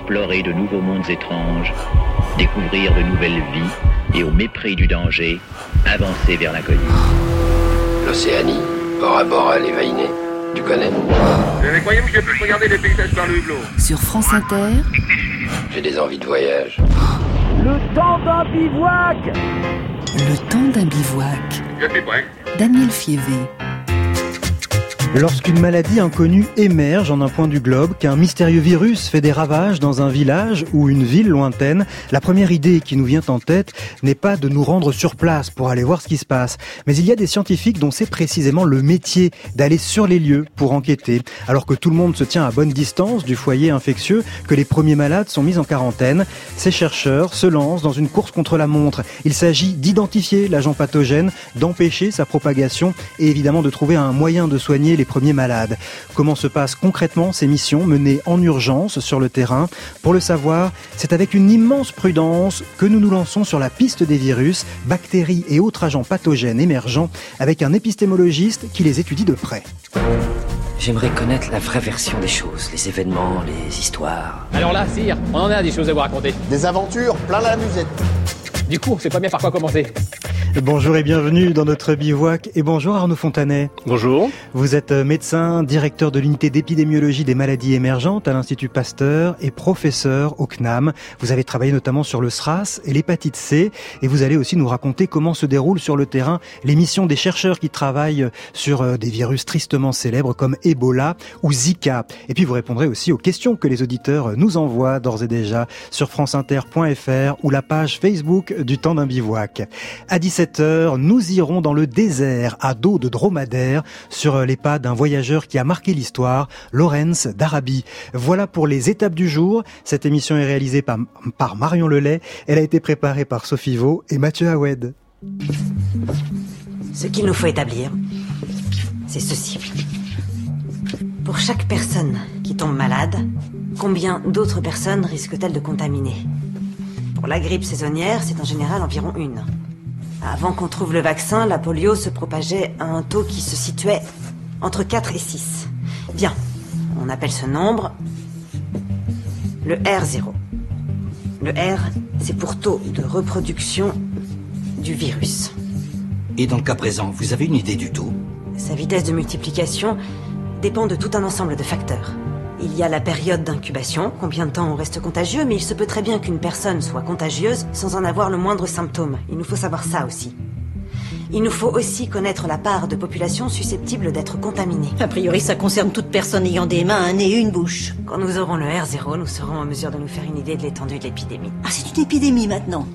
explorer de nouveaux mondes étranges, découvrir de nouvelles vies et au mépris du danger, avancer vers l'inconnu. L'Océanie, Bora Bora, les Vainés. Tu connais Vous croyez que je peux regarder les paysages par le hublot Sur France Inter, J'ai des envies de voyage. Le temps d'un bivouac le temps d'un bivouac. Je suis prêt. Daniel Fievé. Lorsqu'une maladie inconnue émerge en un point du globe, qu'un mystérieux virus fait des ravages dans un village ou une ville lointaine, la première idée qui nous vient en tête n'est pas de nous rendre sur place pour aller voir ce qui se passe, mais il y a des scientifiques dont c'est précisément le métier d'aller sur les lieux pour enquêter, alors que tout le monde se tient à bonne distance du foyer infectieux, que les premiers malades sont mis en quarantaine. Ces chercheurs se lancent dans une course contre la montre. Il s'agit d'identifier l'agent pathogène, d'empêcher sa propagation et évidemment de trouver un moyen de soigner les premiers malades. Comment se passent concrètement ces missions menées en urgence sur le terrain Pour le savoir, c'est avec une immense prudence que nous nous lançons sur la piste des virus, bactéries et autres agents pathogènes émergents avec un épistémologiste qui les étudie de près. J'aimerais connaître la vraie version des choses, les événements, les histoires. Alors là, sire, on en a des choses à vous raconter. Des aventures plein la musette. Du coup, on sait pas bien par quoi commencer. Bonjour et bienvenue dans notre bivouac et bonjour Arnaud Fontanet. Bonjour. Vous êtes médecin, directeur de l'unité d'épidémiologie des maladies émergentes à l'Institut Pasteur et professeur au CNAM. Vous avez travaillé notamment sur le SRAS et l'hépatite C et vous allez aussi nous raconter comment se déroulent sur le terrain les missions des chercheurs qui travaillent sur euh, des virus tristement célèbres comme Ebola ou Zika. Et puis vous répondrez aussi aux questions que les auditeurs nous envoient d'ores et déjà sur franceinter.fr ou la page Facebook du temps d'un bivouac. À 17h, nous irons dans le désert à dos de dromadaire sur les pas d'un voyageur qui a marqué l'histoire, Lorenz d'Arabie. Voilà pour les étapes du jour. Cette émission est réalisée par, par Marion Lelay. Elle a été préparée par Sophie Vaux et Mathieu Hawed. Ce qu'il nous faut établir, c'est ceci. Pour chaque personne qui tombe malade, combien d'autres personnes risquent-elles de contaminer? Pour la grippe saisonnière, c'est en général environ une. Avant qu'on trouve le vaccin, la polio se propageait à un taux qui se situait entre 4 et 6. Bien, on appelle ce nombre le R0. Le R, c'est pour taux de reproduction du virus. Et dans le cas présent, vous avez une idée du taux? Sa vitesse de multiplication dépend de tout un ensemble de facteurs. Il y a la période d'incubation, combien de temps on reste contagieux, mais il se peut très bien qu'une personne soit contagieuse sans en avoir le moindre symptôme. Il nous faut savoir ça aussi. Il nous faut aussi connaître la part de population susceptible d'être contaminée. A priori, ça concerne toute personne ayant des mains, un nez et une bouche. Quand nous aurons le R0, nous serons en mesure de nous faire une idée de l'étendue de l'épidémie. Ah, c'est une épidémie maintenant.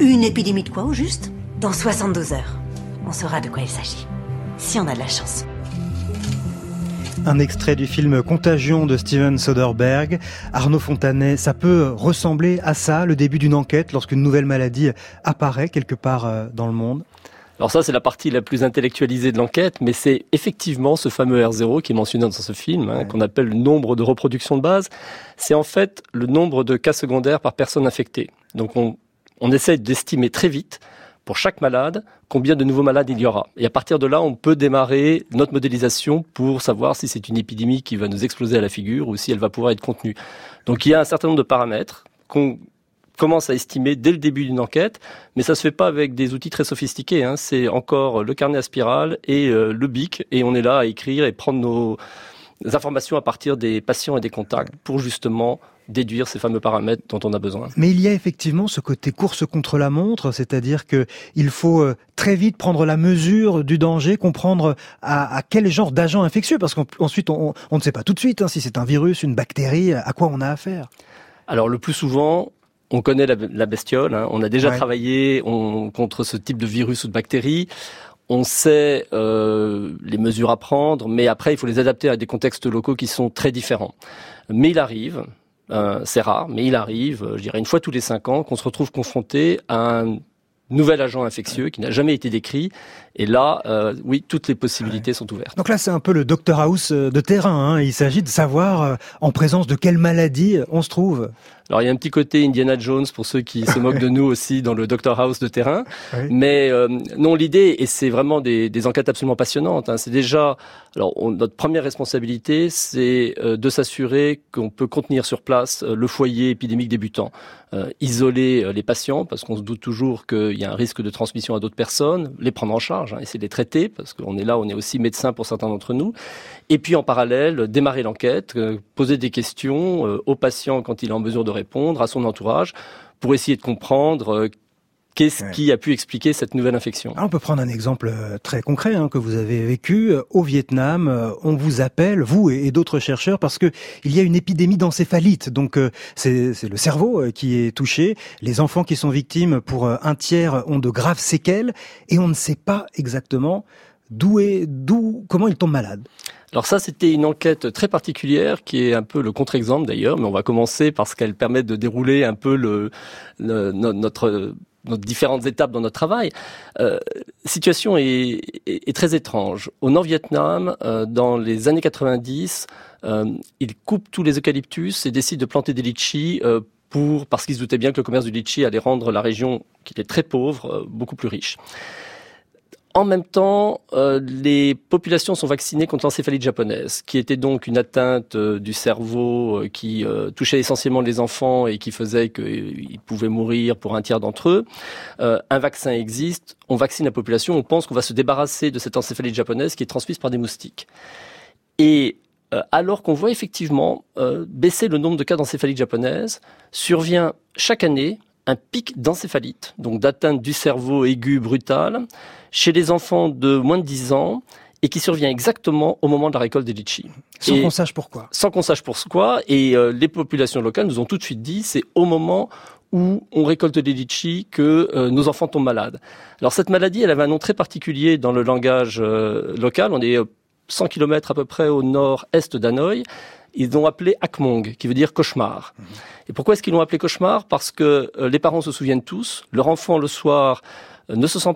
Une épidémie de quoi au juste? Dans 72 heures, on saura de quoi il s'agit. Si on a de la chance. Un extrait du film Contagion de Steven Soderbergh. Arnaud Fontanet, ça peut ressembler à ça, le début d'une enquête lorsqu'une nouvelle maladie apparaît quelque part euh, dans le monde? Alors ça, c'est la partie la plus intellectualisée de l'enquête, mais c'est effectivement ce fameux R0 qui est mentionné dans ce film, hein, qu'on appelle le nombre de reproduction de base. C'est en fait le nombre de cas secondaires par personne infectée. Donc on, on essaie d'estimer très vite pour chaque malade combien de nouveaux malades il y aura. Et à partir de là, on peut démarrer notre modélisation pour savoir si c'est une épidémie qui va nous exploser à la figure ou si elle va pouvoir être contenue. Donc il y a un certain nombre de paramètres qu'on commence à estimer dès le début d'une enquête, mais ça se fait pas avec des outils très sophistiqués. Hein. C'est encore le carnet à spirale et euh, le bic, et on est là à écrire et prendre nos informations à partir des patients et des contacts pour justement déduire ces fameux paramètres dont on a besoin. Mais il y a effectivement ce côté course contre la montre, c'est-à-dire que il faut euh, très vite prendre la mesure du danger, comprendre à, à quel genre d'agent infectieux, parce qu'ensuite on, on, ne sait pas tout de suite hein, si c'est un virus, une bactérie, à quoi on a affaire. Alors le plus souvent, on connaît la, la bestiole, hein. on a déjà ouais. travaillé on, contre ce type de virus ou de bactéries. On sait euh, les mesures à prendre, mais après, il faut les adapter à des contextes locaux qui sont très différents. Mais il arrive, euh, c'est rare, mais il arrive, je dirais une fois tous les cinq ans, qu'on se retrouve confronté à un nouvel agent infectieux qui n'a jamais été décrit. Et là, euh, oui, toutes les possibilités ouais. sont ouvertes. Donc là, c'est un peu le Dr House de terrain. Hein. Il s'agit de savoir euh, en présence de quelle maladie on se trouve. Alors il y a un petit côté Indiana Jones pour ceux qui se moquent de nous aussi dans le Doctor House de terrain. Mais euh, non, l'idée, et c'est vraiment des, des, enquêtes absolument passionnantes, hein, c'est déjà, alors notre première responsabilité, c'est euh, de s'assurer qu'on peut contenir sur place euh, le foyer épidémique débutant. isoler les patients, parce qu'on se doute toujours qu'il y a un risque de transmission à d'autres personnes, les prendre en charge, hein, essayer de les traiter, parce qu'on est là, on est aussi médecin pour certains d'entre nous. Et puis en parallèle, démarrer l'enquête, poser des questions aux patients quand il est en mesure de répondre, à son entourage, pour essayer de comprendre euh, Qu'est-ce qui a pu expliquer cette nouvelle infection On peut prendre un exemple euh, très concret hein, que vous avez vécu euh, au Vietnam. On vous appelle, vous et, d'autres chercheurs, parce que il y a une épidémie d'encéphalite. Donc c'est le cerveau qui est touché. Les enfants qui sont victimes, pour un tiers, ont de graves séquelles, et on ne sait pas exactement d'où est, d'où, comment ils tombent malades. Alors ça, c'était une enquête très particulière qui est un peu le contre-exemple d'ailleurs, mais on va commencer parce qu'elle permet de dérouler un peu le, notre nos différentes étapes dans notre travail. Euh, situation est, très étrange. Au Nord-Vietnam, euh, dans les années 90, euh, ils coupent tous les eucalyptus et décident de planter des litchis euh, pour parce qu'ils se doutaient bien que le commerce du litchi allait rendre la région, qui était très pauvre, beaucoup plus riche. En même temps, euh, les populations sont vaccinées contre l'encéphalite japonaise, qui était donc une atteinte euh, du cerveau euh, qui touchait essentiellement les enfants et qui faisait qu'ils pouvaient mourir pour un tiers d'entre eux. un vaccin existe, on vaccine la population, on pense qu'on va se débarrasser de cette encéphalite japonaise qui est transmise par des moustiques. Et alors qu'on voit effectivement baisser le nombre de cas d'encéphalite japonaise, survient chaque année un pic d'encéphalite, donc d'atteinte du cerveau aiguë brutale, chez les enfants de moins de 10 ans et qui survient exactement au moment de la récolte des litchis. Sans qu'on sache pourquoi. Sans qu'on sache pourquoi. Et euh, les populations locales nous ont tout de suite dit, c'est au moment où on récolte des litchis que euh, nos enfants tombent malades. Alors cette maladie, elle avait un nom très particulier dans le langage euh, local. On est 100 km à peu près au nord-est d'Hanoï ils l'ont appelé Akmong, qui veut dire cauchemar. Et pourquoi est-ce qu'ils l'ont appelé cauchemar? Parce que euh, les parents se souviennent tous, leur enfant le soir euh, ne se sent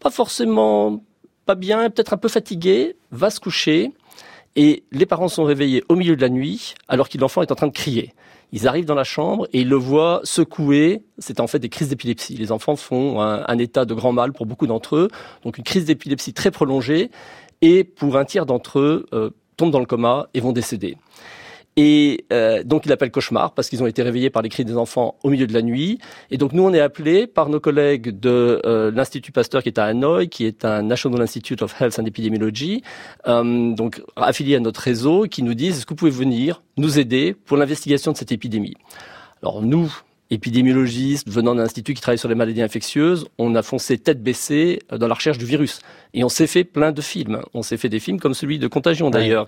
pas forcément pas bien, peut-être un peu fatigué, va se coucher, et les parents sont réveillés au milieu de la nuit, alors que l'enfant est en train de crier. Ils arrivent dans la chambre et ils le voient secouer. C'est en fait des crises d'épilepsie. Les enfants font un, état de grand mal pour beaucoup d'entre eux. Donc une crise d'épilepsie très prolongée. Et pour un tiers d'entre eux, euh, tombent dans le coma et vont décéder. Et euh, donc il appelle cauchemar parce qu'ils ont été réveillés par les cris des enfants au milieu de la nuit. Et donc nous on est appelés par nos collègues de euh, l'Institut Pasteur qui est à Hanoï, qui est un National Institute of Health and Epidemiology, euh, donc affilié à notre réseau, qui nous disent est-ce que vous pouvez venir nous aider pour l'investigation de cette épidémie? Alors nous, épidémiologistes venant d'un institut qui travaille sur les maladies infectieuses, on a foncé tête baissée dans la recherche du virus. Et on s'est fait plein de films. On s'est fait des films comme celui de Contagion d'ailleurs,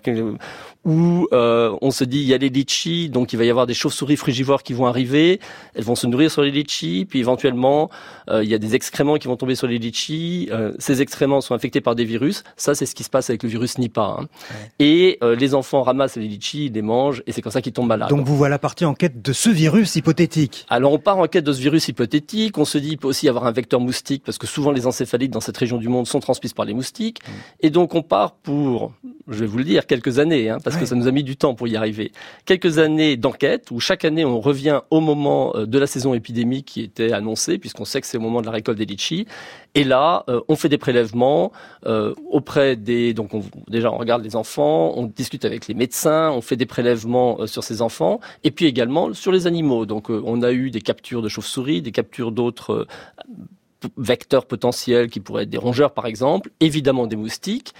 où euh, on se dit il y a les litchis, donc il va y avoir des chauves-souris frugivores qui vont arriver, elles vont se nourrir sur les litchis, puis éventuellement euh, il y a des excréments qui vont tomber sur les litchis. ces excréments sont infectés par des virus. Ça c'est ce qui se passe avec le virus Nipah. Hein. Et les enfants ramassent les litchis, les mangent, et c'est comme ça qu'ils tombent malades. Donc vous voilà parti en quête de ce virus hypothétique. Alors on part en quête de ce virus hypothétique, on se dit qu'il peut aussi y avoir un vecteur moustique, parce que souvent les encéphalites dans cette région du monde sont par les moustiques, et donc on part pour, je vais vous le dire, quelques années, hein, parce que ça nous a mis du temps pour y arriver, quelques années d'enquête, où chaque année on revient au moment euh, de la saison épidémique qui était annoncée, puisqu'on sait que c'est au moment de la récolte des litchis, et là euh, on fait des prélèvements euh, auprès des, donc on, déjà on regarde les enfants, on discute avec les médecins, on fait des prélèvements sur ces enfants, et puis également sur les animaux, donc on a eu des captures de chauves-souris, des captures d'autres vecteurs potentiels qui pourraient être des rongeurs par exemple, évidemment des moustiques.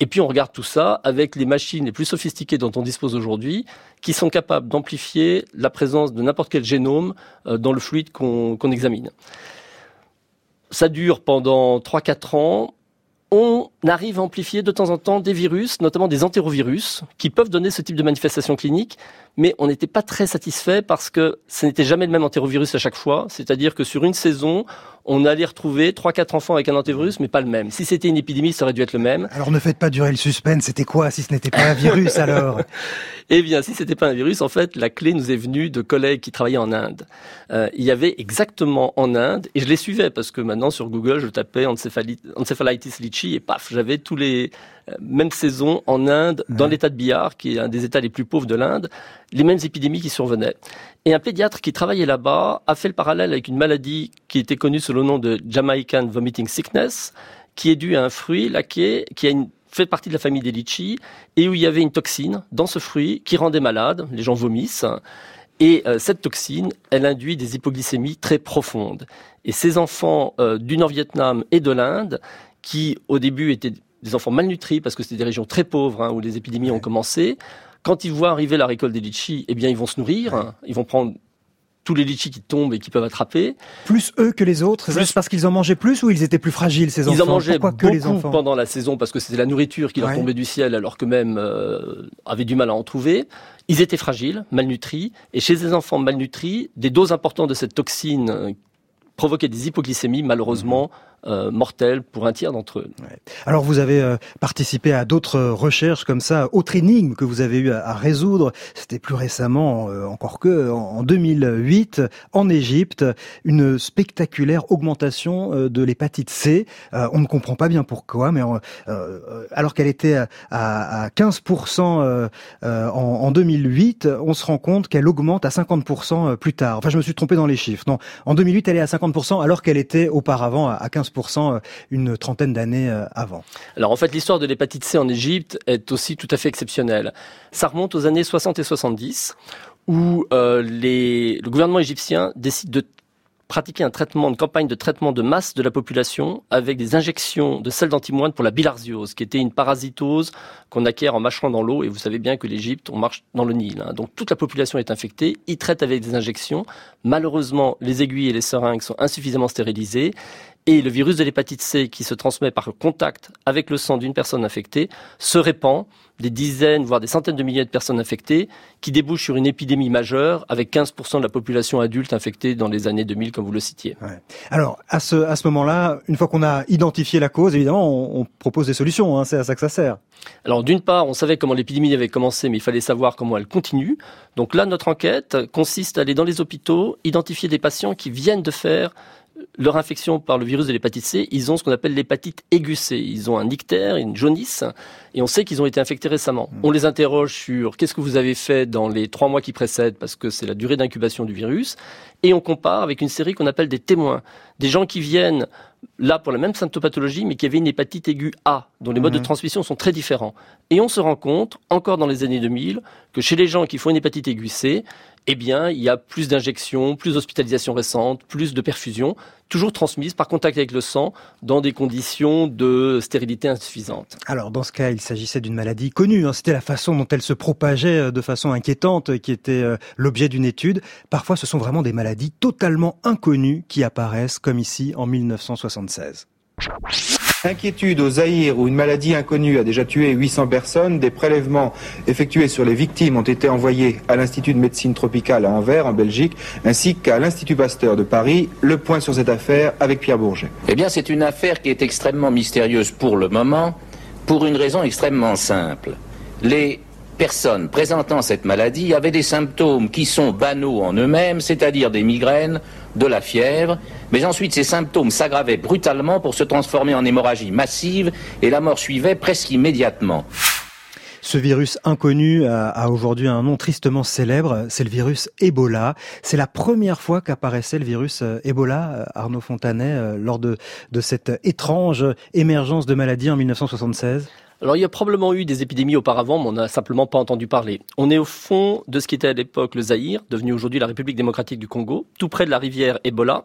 Et puis on regarde tout ça avec les machines les plus sophistiquées dont on dispose aujourd'hui, qui sont capables d'amplifier la présence de n'importe quel génome euh, dans le fluide qu'on examine. Ça dure pendant 3-4 ans on arrive à amplifier de temps en temps des virus, notamment des entérovirus, qui peuvent donner ce type de manifestation clinique, mais on n'était pas très satisfait parce que ce n'était jamais le même entérovirus à chaque fois. C'est-à-dire que sur une saison, on allait retrouver trois quatre enfants avec un antivirus, mais pas le même. Si c'était une épidémie, ça aurait dû être le même. Alors ne faites pas durer le suspense. C'était quoi si ce n'était pas un virus alors? Eh bien, si c'était pas un virus, en fait, la clé nous est venue de collègues qui travaillaient en Inde. Euh, il y avait exactement en Inde, et je les suivais parce que maintenant sur Google, je tapais encephalitis litchi et paf, j'avais tous les euh, mêmes saisons en Inde, dans l'état de Bihar, qui est un des états les plus pauvres de l'Inde, les mêmes épidémies qui survenaient. Et un pédiatre qui travaillait là-bas a fait le parallèle avec une maladie qui était connue sous le nom de Jamaican Vomiting Sickness, qui est due à un fruit laqué, qui a une fait partie de la famille des litchis et où il y avait une toxine dans ce fruit qui rendait malade, les gens vomissent. Et euh, cette toxine, elle induit des hypoglycémies très profondes. Et ces enfants euh, du Nord-Vietnam et de l'Inde, qui au début étaient des enfants malnutris parce que c'était des régions très pauvres hein, où les épidémies ont commencé, quand ils voient arriver la récolte des litchis, eh bien ils vont se nourrir, ils vont prendre tous les litchis qui tombent et qui peuvent attraper. Plus eux que les autres C'est parce qu'ils en mangeaient plus ou ils étaient plus fragiles ces enfants Ils en mangeaient beaucoup que les enfants? pendant la saison parce que c'était la nourriture qui leur tombait du ciel alors que même euh, avaient du mal à en trouver. Ils étaient fragiles, malnutris et chez les enfants malnutris, des doses importantes de cette toxine euh, provoquaient des hypoglycémies malheureusement. Mhm euh, mortels pour un tiers d'entre eux. Alors vous avez euh, participé à d'autres recherches comme ça, autre énigme que vous avez eu à, résoudre, c'était plus récemment, euh, encore que en 2008, en Égypte, une spectaculaire augmentation euh, de l'hépatite C. on ne comprend pas bien pourquoi, mais alors qu'elle était à, à 15% en, en 2008, on se rend compte qu'elle augmente à 50% plus tard. Enfin, je me suis trompé dans les chiffres. Non, en 2008, elle est à 50% alors qu'elle était auparavant à 15%. Euh, une trentaine d'années euh, avant. Alors en fait, l'histoire de l'hépatite C en Égypte est aussi tout à fait exceptionnelle. Ça remonte aux années 60 et 70 où euh, le gouvernement égyptien décide de pratiquer un traitement, une campagne de traitement de masse de la population avec des injections de sel d'antimoine pour la bilharziose, qui était une parasitose qu'on acquiert en marchant dans l'eau. Et vous savez bien que l'Égypte, on marche dans le Nil. Hein. Donc toute la population est infectée. Ils traitent avec des injections. Malheureusement, les aiguilles et les seringues sont insuffisamment stérilisées et le virus de l'hépatite C qui se transmet par contact avec le sang d'une personne infectée se répand, des dizaines, voire des centaines de milliers de personnes infectées, qui débouche sur une épidémie majeure avec 15% de la population adulte infectée dans les années 2000, comme vous le citiez. Alors, à ce, à ce moment-là, une fois qu'on a identifié la cause, évidemment, on, propose des solutions, hein, c'est à ça que ça sert. Alors, d'une part, on savait comment l'épidémie avait commencé, mais il fallait savoir comment elle continue. Donc là, notre enquête consiste à aller dans les hôpitaux, identifier des patients qui viennent de faire leur infection par le virus de l'hépatite C, ils ont ce qu'on appelle l'hépatite aiguë C. Ils ont un ictère, une jaunisse, et on sait qu'ils ont été infectés récemment. Mm. On les interroge sur qu'est-ce que vous avez fait dans les trois mois qui précèdent, parce que c'est la durée d'incubation du virus, et on compare avec une série qu'on appelle des témoins, des gens qui viennent là pour la même symptopathologie, mais qui avaient une hépatite aiguë A, dont les modes de mm. transmission sont très différents. Et on se rend compte, encore dans les années 2000, que chez les gens qui font une hépatite aiguë C, eh bien, il y a plus d'injections, plus d'hospitalisations récentes, plus de perfusions, toujours transmises par contact avec le sang dans des conditions de stérilité insuffisantes. Alors, dans ce cas, il s'agissait d'une maladie connue. Hein. C'était la façon dont elle se propageait euh, de façon inquiétante euh, qui était euh, l'objet d'une étude. Parfois, ce sont vraiment des maladies totalement inconnues qui apparaissent, comme ici en 1976. Inquiétude au Zaïre où une maladie inconnue a déjà tué 800 personnes. Des prélèvements effectués sur les victimes ont été envoyés à l'Institut de médecine tropicale à Anvers, en Belgique, ainsi qu'à l'Institut Pasteur de Paris. Le point sur cette affaire avec Pierre Bourget. Eh bien, c'est une affaire qui est extrêmement mystérieuse pour le moment, pour une raison extrêmement simple. Les personnes présentant cette maladie avaient des symptômes qui sont banaux en eux-mêmes, c'est-à-dire des migraines, de la fièvre, mais ensuite ces symptômes s'aggravaient brutalement pour se transformer en hémorragie massive et la mort suivait presque immédiatement. Ce virus inconnu a, aujourd'hui un nom tristement célèbre, c'est le virus Ebola. C'est la première fois qu'apparaissait le virus euh, Ebola, euh, Arnaud Fontanet, euh, lors de, de cette étrange émergence de maladie en 1976 alors il y a probablement eu des épidémies auparavant, mais on n'a simplement pas entendu parler. On est au fond de ce qui était à l'époque le Zaïre, devenu aujourd'hui la République démocratique du Congo, tout près de la rivière Ebola.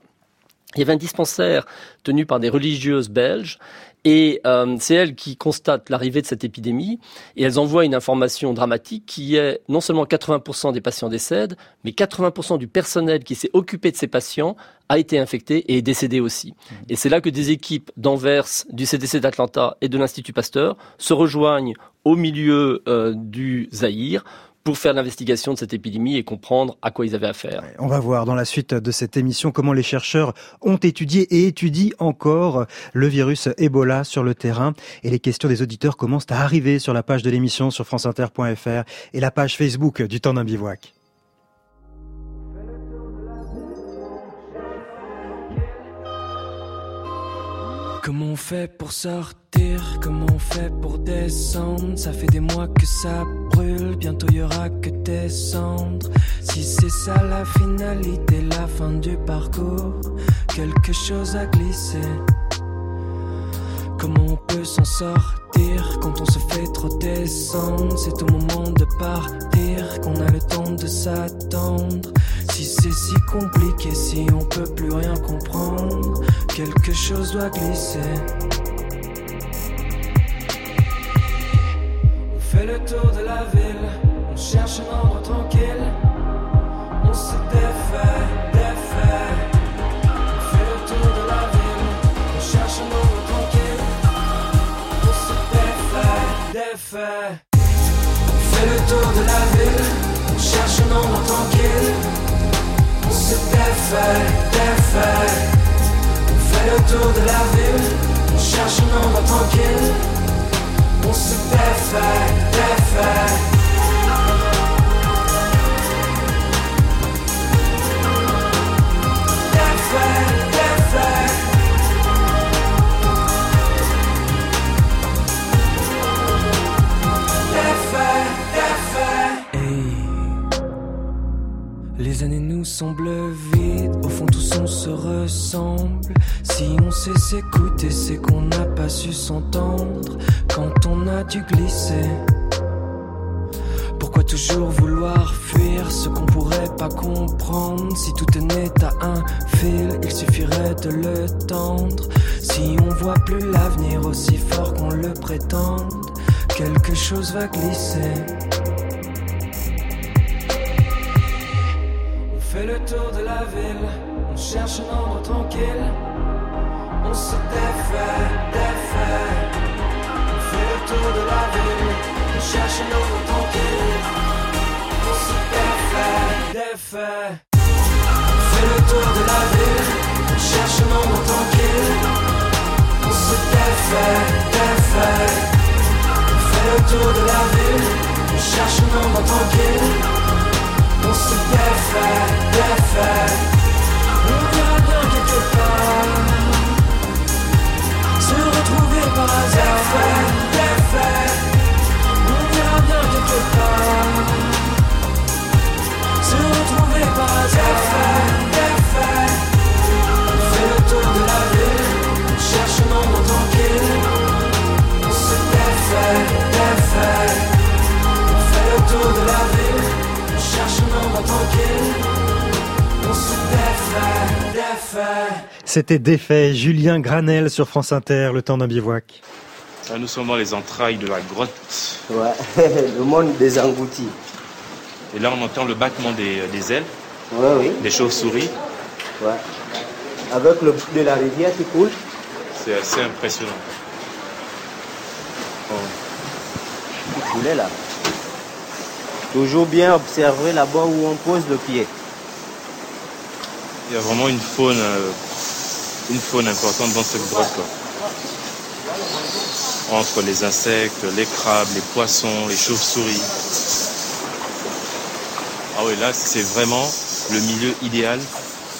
Il y avait un dispensaire tenu par des religieuses belges et euh, c'est elles qui constatent l'arrivée de cette épidémie et elles envoient une information dramatique qui est non seulement 80% des patients décèdent, mais 80% du personnel qui s'est occupé de ces patients a été infecté et est décédé aussi. Mmh. Et c'est là que des équipes d'Anvers, du CDC d'Atlanta et de l'Institut Pasteur se rejoignent au milieu euh, du Zaïre pour faire l'investigation de cette épidémie et comprendre à quoi ils avaient affaire. On va voir dans la suite de cette émission comment les chercheurs ont étudié et étudient encore le virus Ebola sur le terrain. Et les questions des auditeurs commencent à arriver sur la page de l'émission sur franceinter.fr et la page Facebook du temps d'un bivouac. Comment on fait pour sortir? Comment on fait pour descendre? Ça fait des mois que ça brûle, bientôt y aura que des cendres. Si c'est ça la finalité, la fin du parcours, quelque chose a glissé. Comment on peut s'en sortir quand on se fait trop descendre? C'est au moment de partir qu'on a le temps de s'attendre. Si c'est si compliqué, si on peut plus rien comprendre, quelque chose doit glisser. On fait le tour de la ville, on cherche un endroit tranquille. On se défait. Fait le tour de la ville, on cherche un endroit tranquille. On se défait, défait. On fait le tour de la ville, on cherche un endroit tranquille. On se défait. Défait, Les années nous semblent vides, au fond tous on se ressemble. Si on sait s'écouter, c'est qu'on n'a pas su s'entendre quand on a dû glisser. Pourquoi toujours vouloir fuir ce qu'on pourrait pas comprendre? Si tout tenait à un fil, il suffirait de le tendre. Si on voit plus l'avenir aussi fort qu'on le prétende, quelque chose va glisser. Le tour de la ville, on cherche un endroit tranquille. On se défait, défait. On fait le tour de la ville, on cherche un endroit tranquille. On se défait, défait. On fait le tour de la ville, on cherche un endroit tranquille. On se défait, défait. On le tour de la ville, on cherche un endroit tranquille. On se défait, défait. On verra C'était défait Julien Granel sur France Inter, le temps d'un bivouac. Là, nous sommes dans les entrailles de la grotte. Ouais, le monde des engloutis. Et là, on entend le battement des, des ailes, Ouais, oui. des chauves-souris. Ouais. Avec le bruit de la rivière qui coule. C'est assez impressionnant. Il est là. Toujours bien observer là-bas où on pose le pied. Il y a vraiment une faune, euh, une faune importante dans cette grotte. Entre les insectes, les crabes, les poissons, les chauves-souris. Ah oui, là, c'est vraiment le milieu idéal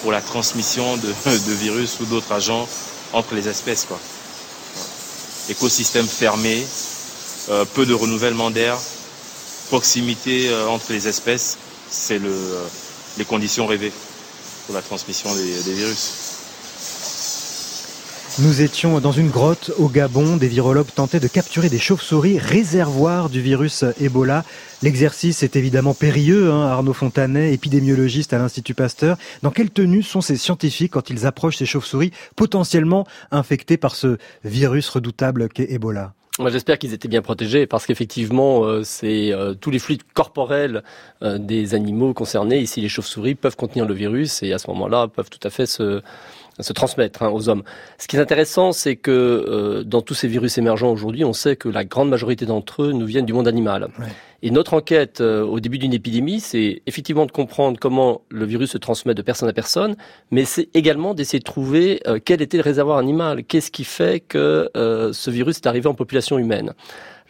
pour la transmission de, virus ou d'autres agents entre les espèces. Écosystème fermé, euh, peu de renouvellement d'air, proximité euh, entre les espèces, c'est euh, les conditions rêvées pour la transmission des virus. Nous étions dans une grotte au Gabon. Des virologues tentaient de capturer des chauves-souris, réservoirs du virus Ebola. L'exercice est évidemment périlleux. Hein, Arnaud Fontanet, épidémiologiste à l'Institut Pasteur. Dans quelle tenue sont ces scientifiques quand ils approchent ces chauves-souris potentiellement infectées par ce virus redoutable qu'est Ebola? J'espère qu'ils étaient bien protégés parce qu'effectivement, euh, c'est euh, tous les fluides corporels euh, des animaux concernés. Ici, les chauves-souris peuvent contenir le virus et à ce moment-là, peuvent tout à fait se se transmettre hein, aux hommes. Ce qui est intéressant, c'est que euh, dans tous ces virus émergents aujourd'hui, on sait que la grande majorité d'entre eux nous viennent du monde animal. Ouais. Et notre enquête euh, au début d'une épidémie, c'est effectivement de comprendre comment le virus se transmet de personne à personne, mais c'est également d'essayer de trouver euh, quel était le réservoir animal, qu'est-ce qui fait que euh, ce virus est arrivé en population humaine?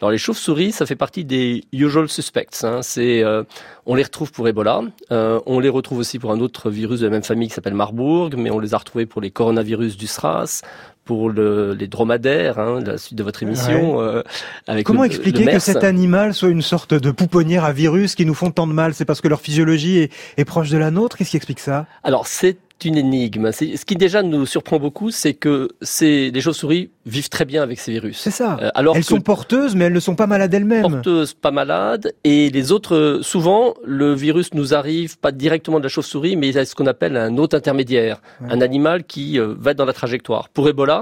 Alors les chauves-souris, ça fait partie des usual suspects. Hein. C'est, euh, on les retrouve pour Ebola, euh, on les retrouve aussi pour un autre virus de la même famille qui s'appelle Marburg, mais on les a retrouvés pour les coronavirus du SRAS, pour le, les dromadaires, hein, la suite de votre émission. Ouais. Euh, avec Comment le- expliquer le que cet animal soit une sorte de pouponnière à virus qui nous font tant de mal? C'est parce que leur physiologie est, est proche de la nôtre? Qu'est-ce qui explique ça? Alors c'est une énigme. Ce qui déjà nous surprend beaucoup, c'est que ces, les chauves-souris vivent très bien avec ces virus. C'est ça. Euh, alors elles sont porteuses, mais elles ne sont pas malades elles-mêmes. porteuses, pas malades, et les autres, euh, souvent, le virus nous arrive pas directement de la chauve-souris, mais à ce qu'on appelle un hôte intermédiaire, Ouais. un animal qui euh, va être dans la trajectoire. Pour Ebola,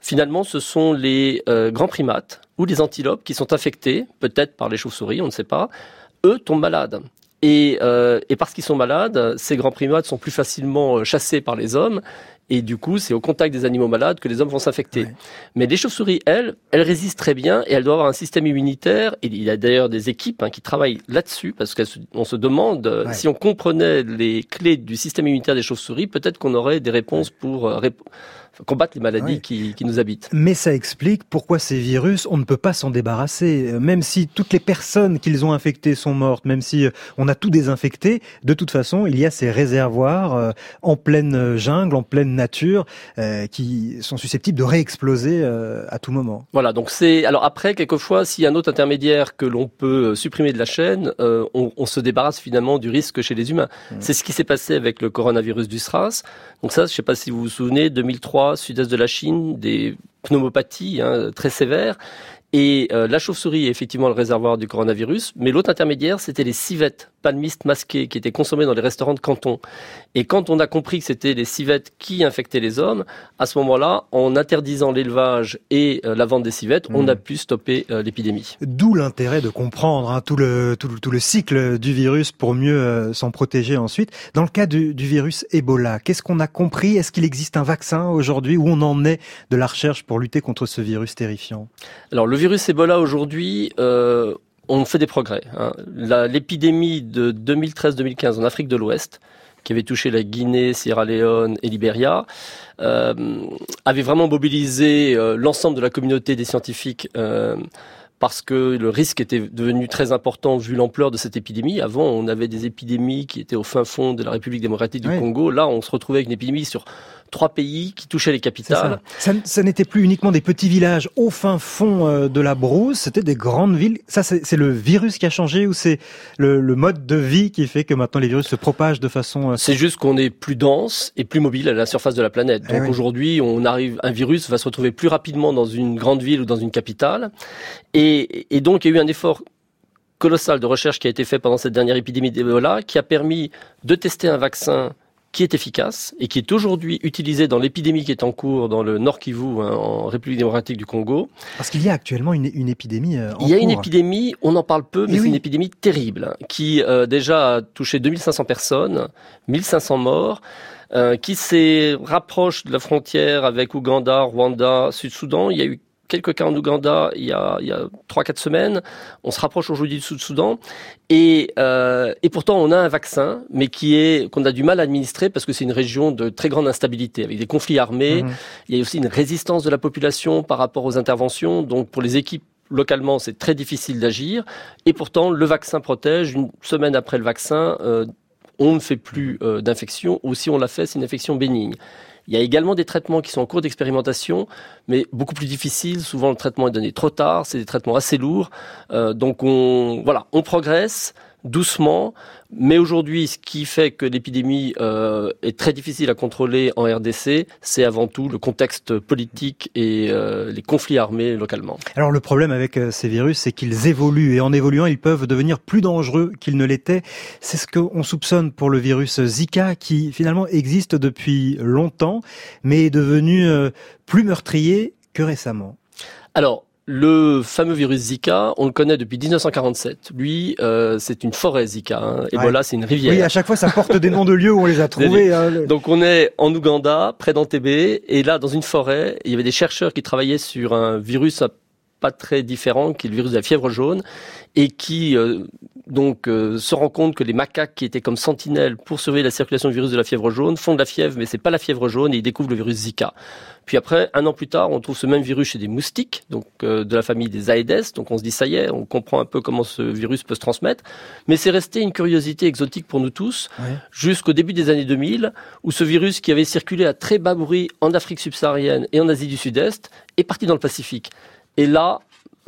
finalement, ce sont les euh, grands primates ou les antilopes qui sont infectés, peut-être par les chauves-souris, on ne sait pas. Eux tombent malades. Et, euh, parce qu'ils sont malades, ces grands primates sont plus facilement euh, chassés par les hommes. Et du coup, c'est au contact des animaux malades que les hommes vont s'infecter. Mais les chauves-souris, elles, elles résistent très bien et elles doivent avoir un système immunitaire. Et il y a d'ailleurs des équipes hein, qui travaillent là-dessus parce qu'on se demande euh, Ouais. si on comprenait les clés du système immunitaire des chauves-souris, peut-être qu'on aurait des réponses pour euh, rép- combattre les maladies Ouais. qui, qui nous habitent. Mais ça explique pourquoi ces virus, on ne peut pas s'en débarrasser. Euh, Même si toutes les personnes qu'ils ont infectées sont mortes, même si on a tout désinfecté, de toute façon, il y a ces réservoirs en pleine jungle, en pleine nature, euh, qui sont susceptibles de réexploser euh, à tout moment. Voilà, donc c'est alors après quelquefois s'il y a un autre intermédiaire que l'on peut euh, supprimer de la chaîne, euh, on, on se débarrasse finalement du risque chez les humains. C'est ce qui s'est passé avec le coronavirus du SRAS. Donc ça, je sais pas si vous vous souvenez, 2003, sud-est de la Chine, des pneumopathies hein, très sévères. Et euh, la chauve-souris est effectivement le réservoir du coronavirus, mais l'autre intermédiaire, c'était les civettes palmistes masquées qui étaient consommées dans les restaurants de Canton. Et quand on a compris que c'était les civettes qui infectaient les hommes, à ce moment-là, en interdisant l'élevage et euh, la vente des civettes, on Mhm. a pu stopper euh, l'épidémie. D'où l'intérêt de comprendre hein, tout, le, tout, le- tout le cycle du virus pour mieux euh, s'en protéger ensuite. Dans le cas du, du virus Ebola, qu'est-ce qu'on a compris? Est-ce qu'il existe un vaccin aujourd'hui? Où on en est de la recherche pour lutter contre ce virus terrifiant? Alors le virus Ebola aujourd'hui, on fait des progrès. hein. L'épidémie de 2013-2015 en Afrique de l'Ouest, qui avait touché la Guinée, Sierra Leone et Libéria, euh, avait vraiment mobilisé euh, l'ensemble de la communauté des scientifiques. euh, parce que le risque était devenu très important vu l'ampleur de cette épidémie. Avant, on avait des épidémies qui étaient au fin fond de la République démocratique du Oui. Congo. Là, on se retrouvait avec une épidémie sur trois pays qui touchaient les capitales. ça. Ça, ça n'était plus uniquement des petits villages au fin fond euh, de la brousse, c'était des grandes villes. Ça, c'est le virus qui a changé ou c'est le, le mode de vie qui fait que maintenant les virus se propagent de façon... euh, C'est juste qu'on est plus dense et plus mobile à la surface de la planète. Eh Donc oui. aujourd'hui, on arrive, un virus va se retrouver plus rapidement dans une grande ville ou dans une capitale. Et, et donc, il y a eu un effort colossal de recherche qui a été fait pendant cette dernière épidémie d'Ebola, qui a permis de tester un vaccin qui est efficace et qui est aujourd'hui utilisé dans l'épidémie qui est en cours dans le Nord Kivu, hein, en République démocratique du Congo. Parce qu'il y a actuellement une, une épidémie euh, en Il y a une épidémie, on en parle peu, mais Eh c'est oui. une épidémie terrible hein, qui euh, déjà a touché 2500 personnes, 1500 morts, euh, qui s'est rapproche de la frontière avec Ouganda, Rwanda, Sud-Soudan. Il y a eu quelques cas en Ouganda il y a, il y a 3-4 semaines. On se rapproche aujourd'hui du Sud-Soudan. Et, euh, et pourtant, on a un vaccin, mais qui est qu'on a du mal à administrer parce que c'est une région de très grande instabilité, avec des conflits armés. Mhm. Il y a aussi une résistance de la population par rapport aux interventions. Donc, pour les équipes localement, c'est très difficile d'agir. Et pourtant, le vaccin protège. Une semaine après le vaccin, euh, on ne fait plus euh, d'infection. Ou si on l'a fait, c'est une infection bénigne. Il y a également des traitements qui sont en cours d'expérimentation, mais beaucoup plus difficiles. Souvent, le traitement est donné trop tard. C'est des traitements assez lourds. Euh, donc, on, voilà, on progresse doucement. Mais aujourd'hui, ce qui fait que l'épidémie euh, est très difficile à contrôler en RDC, c'est avant tout le contexte politique et euh, les conflits armés localement. Alors le problème avec euh, ces virus, c'est qu'ils évoluent et en évoluant, ils peuvent devenir plus dangereux qu'ils ne l'étaient. C'est ce qu'on soupçonne pour le virus Zika, qui finalement existe depuis longtemps, mais est devenu euh, plus meurtrier que récemment. Alors, le fameux virus Zika, on le connaît depuis 1947. Lui, euh, c'est une forêt Zika. Hein. Ebola, Ouais. c'est une rivière. Oui, à chaque fois, ça porte des noms de lieux où on les a trouvés. hein, le- Donc on est en Ouganda, près d'Entebbe, et là, dans une forêt, il y avait des chercheurs qui travaillaient sur un virus pas très différent, qui est le virus de la fièvre jaune, et qui euh, donc euh, se rend compte que les macaques qui étaient comme sentinelles pour surveiller la circulation du virus de la fièvre jaune font de la fièvre, mais c'est pas la fièvre jaune, et ils découvrent le virus Zika. Puis après, un an plus tard, on trouve ce même virus chez des moustiques, donc euh, de la famille des Aedes. Donc on se dit ça y est, on comprend un peu comment ce virus peut se transmettre. Mais c'est resté une curiosité exotique pour nous tous Ouais. jusqu'au début des années 2000, où ce virus qui avait circulé à très bas bruit en Afrique subsaharienne et en Asie du Sud-Est est parti dans le Pacifique. Et là,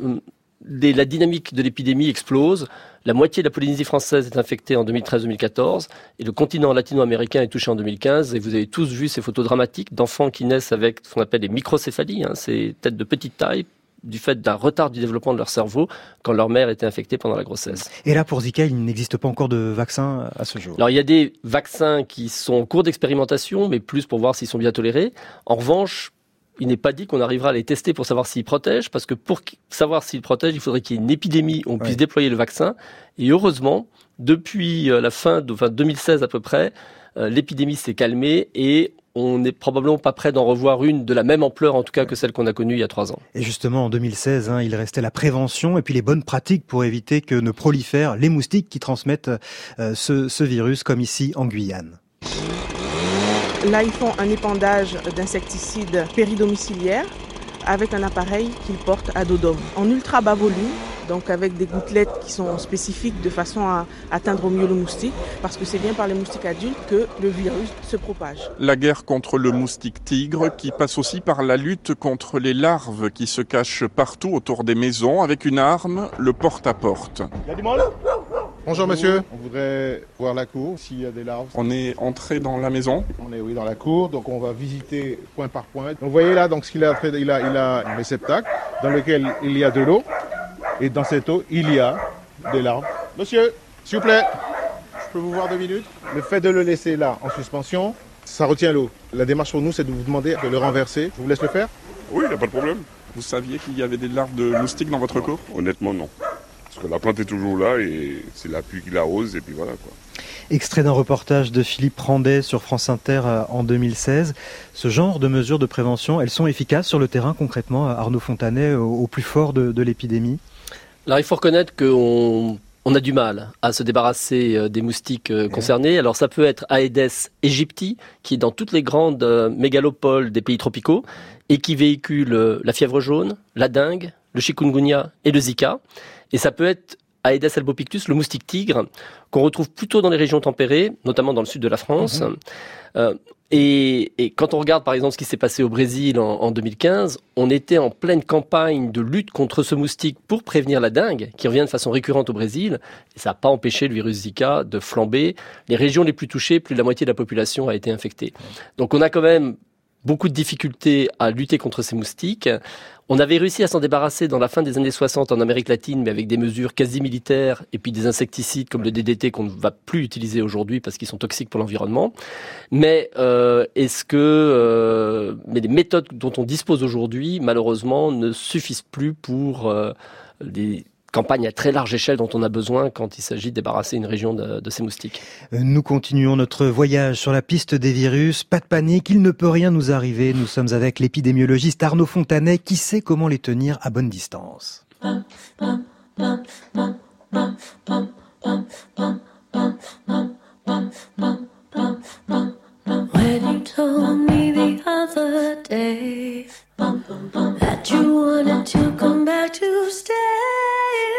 hum, les- la dynamique de l'épidémie explose. La moitié de la Polynésie française est infectée en 2013-2014 et le continent latino-américain est touché en 2015. Et vous avez tous vu ces photos dramatiques d'enfants qui naissent avec ce qu'on appelle les microcéphalies, hein, ces têtes de petite taille du fait d'un retard du développement de leur cerveau quand leur mère était infectée pendant la grossesse. Et là, pour Zika, il n'existe pas encore de vaccin à ce jour. Alors il y a des vaccins qui sont en cours d'expérimentation, mais plus pour voir s'ils sont bien tolérés. En revanche, il n'est pas dit qu'on arrivera à les tester pour savoir s'ils protègent, parce que pour savoir s'ils protègent, il faudrait qu'il y ait une épidémie, on puisse Ouais. déployer le vaccin. Et heureusement, depuis euh, la fin de enfin, 2016 à peu près, euh, l'épidémie s'est calmée et on n'est probablement pas prêt d'en revoir une de la même ampleur, en tout cas, que celle qu'on a connue il y a trois ans. Et justement, en 2016, hein, il restait la prévention et puis les bonnes pratiques pour éviter que ne prolifèrent les moustiques qui transmettent euh, ce, ce virus, comme ici en Guyane. Là, ils font un épandage d'insecticides péridomiciliaires avec un appareil qu'ils portent à dos d'homme en ultra bas volume, donc avec des gouttelettes qui sont spécifiques de façon à atteindre au mieux le moustique, parce que c'est bien par les moustiques adultes que le virus se propage. La guerre contre le moustique tigre qui passe aussi par la lutte contre les larves qui se cachent partout autour des maisons avec une arme, le porte-à-porte. Il y a du monde Bonjour monsieur, on voudrait voir la cour, s'il y a des larves. On est entré dans la maison. On est oui dans la cour, donc on va visiter point par point. Donc vous voyez là, donc ce qu'il a fait, il a, il a un réceptacle dans lequel il y a de l'eau, et dans cette eau il y a des larves. Monsieur, s'il vous plaît, je peux vous voir deux minutes? Le fait de le laisser là en suspension, ça retient l'eau. La démarche pour nous, c'est de vous demander de le renverser. Je vous laisse le faire. Oui, il n'y a pas de problème. Vous saviez qu'il y avait des larves de moustiques dans votre cour? Honnêtement, non. Parce que la plante est toujours là et c'est la pluie qui l'arrose et puis voilà quoi. Extrait d'un reportage de Philippe Randet sur France Inter euh, en 2016. Ce genre de mesures de prévention, elles sont efficaces sur le terrain concrètement, Arnaud Fontanet, au, au plus fort de, de l'épidémie? Alors il faut reconnaître qu'on on a du mal à se débarrasser euh, des moustiques euh, concernés. Alors ça peut être Aedes aegypti, qui est dans toutes les grandes euh, mégalopoles des pays tropicaux et qui véhicule euh, la fièvre jaune, la dengue, le chikungunya et le zika. Et ça peut être Aedes albopictus, le moustique tigre, qu'on retrouve plutôt dans les régions tempérées, notamment dans le sud de la France. Euh, et, et quand on regarde par exemple ce qui s'est passé au Brésil en, en 2015, on était en pleine campagne de lutte contre ce moustique pour prévenir la dengue, qui revient de façon récurrente au Brésil. Et ça n'a pas empêché le virus Zika de flamber. Les régions les plus touchées, plus de la moitié de la population a été infectée. Donc on a quand même beaucoup de difficultés à lutter contre ces moustiques. On avait réussi à s'en débarrasser dans la fin des années 60 en Amérique latine, mais avec des mesures quasi militaires et puis des insecticides comme le DDT qu'on ne va plus utiliser aujourd'hui parce qu'ils sont toxiques pour l'environnement. Mais euh, est-ce que euh, mais les méthodes dont on dispose aujourd'hui, malheureusement, ne suffisent plus pour euh, les campagnes à très large échelle dont on a besoin quand il s'agit de débarrasser une région de, de ces moustiques. Nous continuons notre voyage sur la piste des virus. Pas de panique, il ne peut rien nous arriver. Nous sommes avec l'épidémiologiste Arnaud Fontanet qui sait comment les tenir à bonne distance? When you told me the other day that you wanted to come back to stay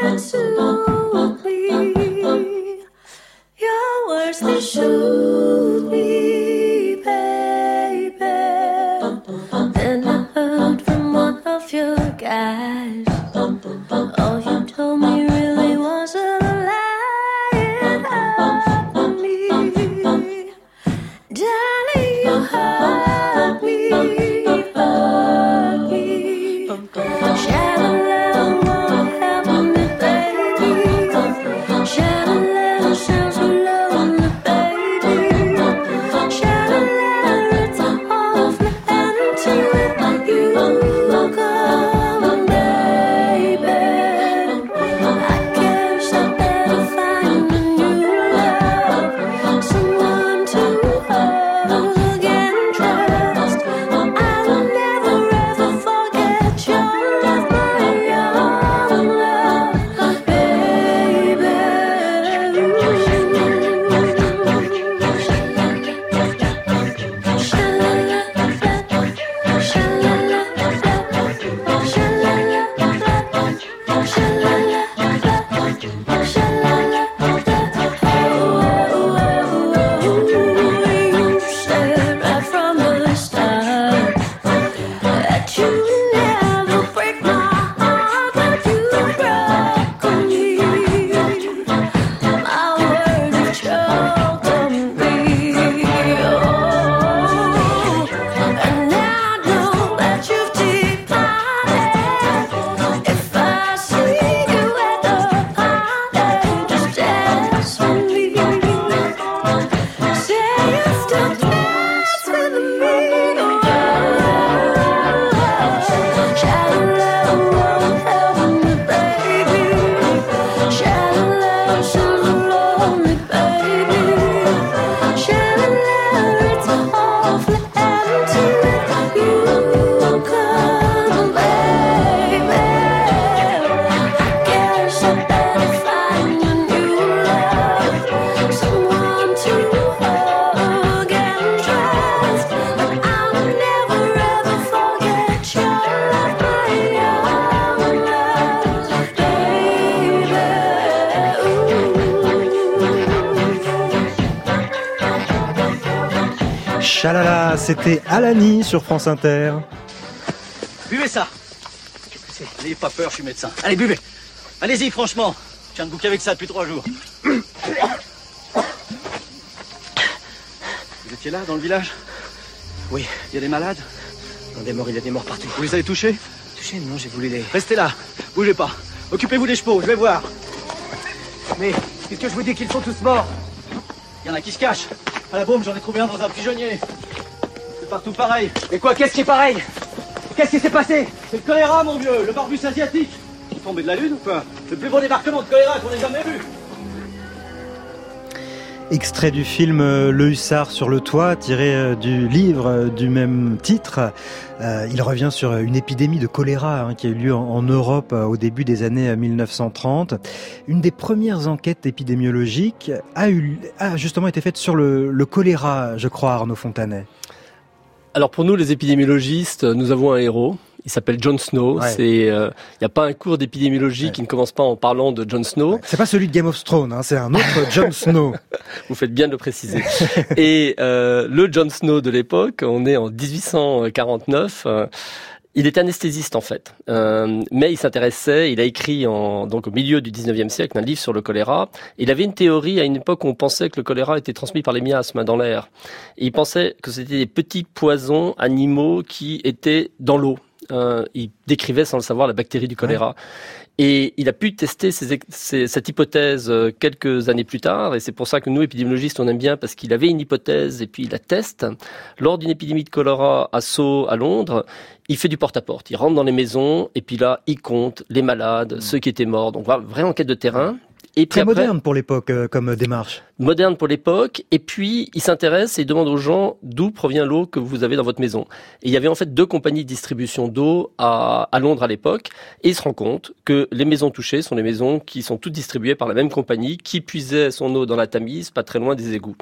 and soothe me, your words they shoot me, baby. Then I heard from one of your guys, all you told me Chalala, c'était Alani sur France Inter. Buvez ça. N'ayez pas peur, je suis médecin. Allez, buvez. Allez-y, franchement. Je viens de bouquer avec ça depuis trois jours. Vous étiez là, dans le village? Oui. Il y a des malades? Non, des morts, il y a des morts partout. Vous les avez touchés? Touché Non, j'ai voulu les... Restez là. Bougez pas. Occupez-vous des chevaux, je vais voir. Mais, qu'est-ce que je vous dis qu'ils sont tous morts? Il y en a qui se cachent. À la bombe, j'en ai trouvé un dans un pigeonnier. C'est partout pareil. Mais quoi, qu'est-ce qui est pareil? Qu'est-ce qui s'est passé? C'est le choléra, mon vieux, le barbus asiatique. Tombez de la lune ou quoi? Le plus beau débarquement de choléra qu'on ait jamais vu. Extrait du film euh, Le Hussard sur le toit, tiré euh, du livre euh, du même titre. Il revient sur une épidémie de choléra hein, qui a eu lieu en, Europe au début des années euh, 1930. Une des premières enquêtes épidémiologiques a justement été faite sur le, le choléra, je crois, Arnaud Fontanet. Alors pour nous, les épidémiologistes, nous avons un héros. Il s'appelle Jon Snow. Ouais. C'est, il n'y a pas un cours d'épidémiologie qui ne commence pas en parlant de Jon Snow. C'est pas celui de Game of Thrones, hein, c'est un autre Jon Snow. Vous faites bien de le préciser. Et euh, le Jon Snow de l'époque, on est en 1849. euh, il était anesthésiste en fait, Euh, mais il s'intéressait. Il a écrit en, donc au milieu du 19e siècle un livre sur le choléra. Il avait une théorie à une époque où on pensait que le choléra était transmis par les miasmes hein, dans l'air. Il pensait que c'était des petits poisons animaux qui étaient dans l'eau. Euh, il décrivait sans le savoir la bactérie du choléra. Et il a pu tester cette hypothèse euh, quelques années plus tard, et c'est pour ça que nous, épidémiologistes, on aime bien, parce qu'il avait une hypothèse et puis il la teste. Lors d'une épidémie de choléra à Sceaux, à Londres, il fait du porte-à-porte. Il rentre dans les maisons, et puis là, il compte les malades, ceux qui étaient morts. Donc, vraie enquête de terrain. Et puis Très après, moderne pour l'époque euh, comme démarche. moderne pour l'époque, et puis il s'intéresse et il demande aux gens d'où provient l'eau que vous avez dans votre maison. Et il y avait en fait deux compagnies de distribution d'eau à, à Londres à l'époque, et il se rend compte que les maisons touchées sont les maisons qui sont toutes distribuées par la même compagnie, qui puisait son eau dans la Tamise, pas très loin des égouts.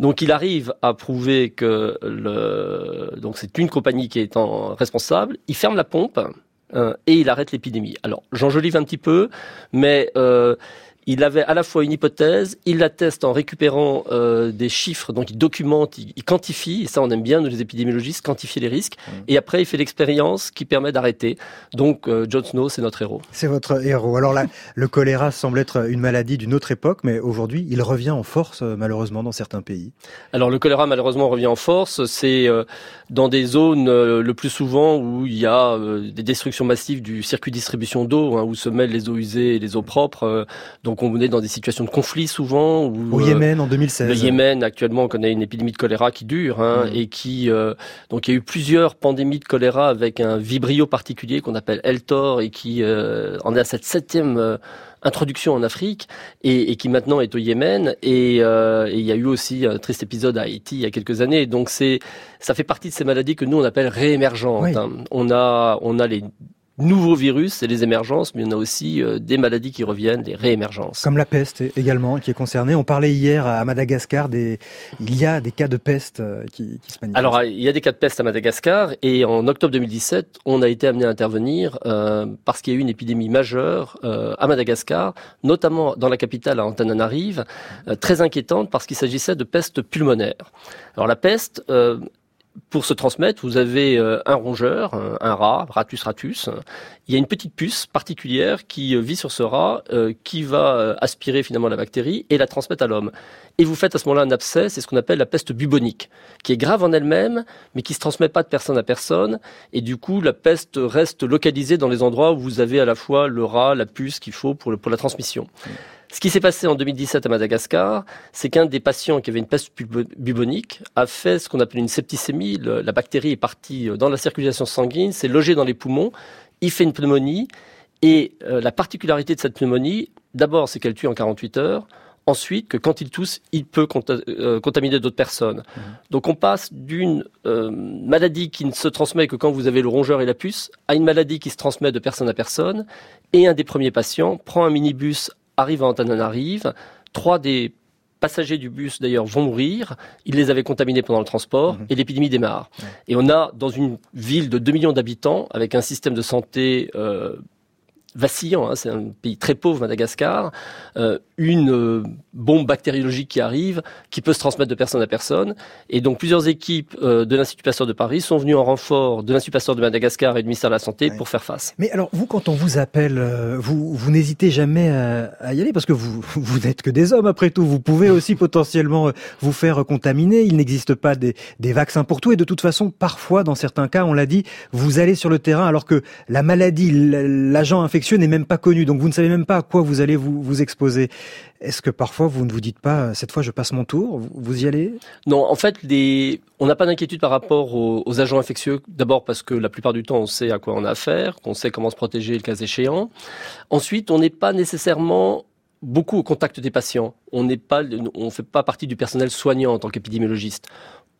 Donc il arrive à prouver que le, donc c'est une compagnie qui est en responsable, il ferme la pompe, euh, et il arrête l'épidémie. Alors j'enjolive un petit peu, mais euh, il avait à la fois une hypothèse, il la teste en récupérant euh, des chiffres, donc il documente, il, il quantifie, et ça on aime bien, nous les épidémiologistes, quantifier les risques, et après il fait l'expérience qui permet d'arrêter. Donc euh, Jon Snow, c'est notre héros. C'est votre héros. Alors là, le choléra semble être une maladie d'une autre époque, mais aujourd'hui, il revient en force, euh, malheureusement, dans certains pays. Alors le choléra malheureusement revient en force, c'est euh, dans des zones euh, le plus souvent où il y a euh, des destructions massives du circuit de distribution d'eau, hein, où se mêlent les eaux usées et les eaux propres. euh, donc on est dans des situations de conflit souvent. Où, Au euh, Yémen, en 2016. Le Yémen, actuellement, on connaît une épidémie de choléra qui dure hein, et qui euh, donc il y a eu plusieurs pandémies de choléra avec un vibrio particulier qu'on appelle Eltor et qui euh, en est à cette septième introduction en Afrique et, et qui maintenant est au Yémen et, euh, et il y a eu aussi un triste épisode à Haïti il y a quelques années donc c'est ça fait partie de ces maladies que nous on appelle réémergentes Oui. hein. on a on a les nouveaux virus et les émergences mais on a aussi euh, des maladies qui reviennent les réémergences Comme la peste également, qui est concernée. On parlait hier à Madagascar des, il y a des cas de peste euh, qui, qui se manifestent. Alors, il y a des cas de peste à Madagascar et en octobre 2017, on a été amené à intervenir euh, parce qu'il y a eu une épidémie majeure euh, à Madagascar, notamment dans la capitale à Antananarive, euh, très inquiétante parce qu'il s'agissait de peste pulmonaire. Alors la peste, euh, pour se transmettre, vous avez euh, un rongeur, un, rat, Ratus ratus. Il y a une petite puce particulière qui euh, vit sur ce rat, euh, qui va aspirer finalement la bactérie et la transmettre à l'homme. Et vous faites à ce moment-là un abcès, c'est ce qu'on appelle la peste bubonique, qui est grave en elle-même, mais qui se transmet pas de personne à personne. Et du coup, la peste reste localisée dans les endroits où vous avez à la fois le rat, la puce qu'il faut pour la transmission. Ce qui s'est passé en 2017 à Madagascar, c'est qu'un des patients qui avait une peste bubo- bubonique a fait ce qu'on appelle une septicémie. La bactérie est partie euh, dans la circulation sanguine, s'est logée dans les poumons, il fait une pneumonie. Et euh, la particularité de cette pneumonie, d'abord, c'est qu'elle tue en 48 heures. Ensuite, que quand il tousse, il peut conta- euh, contaminer d'autres personnes. Donc on passe d'une euh, maladie qui ne se transmet que quand vous avez le rongeur et la puce, à une maladie qui se transmet de personne à personne. Et un des premiers patients prend un minibus, arrive à Antananarive. Trois des passagers du bus d'ailleurs vont mourir. Il les avait contaminés pendant le transport et l'épidémie démarre. Et on a dans une ville de 2 millions d'habitants, avec un système de santé euh, vacillant, hein, c'est un pays très pauvre, Madagascar, euh, une euh, bombe bactériologique qui arrive, qui peut se transmettre de personne à personne. Et donc plusieurs équipes euh, de l'Institut Pasteur de Paris sont venues en renfort de l'Institut Pasteur de Madagascar et du ministère de la Santé pour faire face. Mais alors vous, quand on vous appelle, vous, vous n'hésitez jamais à, à, y aller parce que vous, vous n'êtes que des hommes après tout. Vous pouvez aussi potentiellement vous faire contaminer. Il n'existe pas des, des vaccins pour tout. Et de toute façon, parfois, dans certains cas, on l'a dit, vous allez sur le terrain alors que la maladie, l'agent infectieux n'est même pas connu. Donc vous ne savez même pas à quoi vous allez vous, vous exposer. Est-ce que parfois vous ne vous dites pas cette fois je passe mon tour Vous y allez? Non, en fait, on n'a pas d'inquiétude par rapport aux, aux, agents infectieux. D'abord parce que la plupart du temps on sait à quoi on a affaire, qu'on sait comment se protéger le cas échéant. Ensuite, on n'est pas nécessairement beaucoup au contact des patients. On n'est pas, on fait pas partie du personnel soignant en tant qu'épidémiologiste.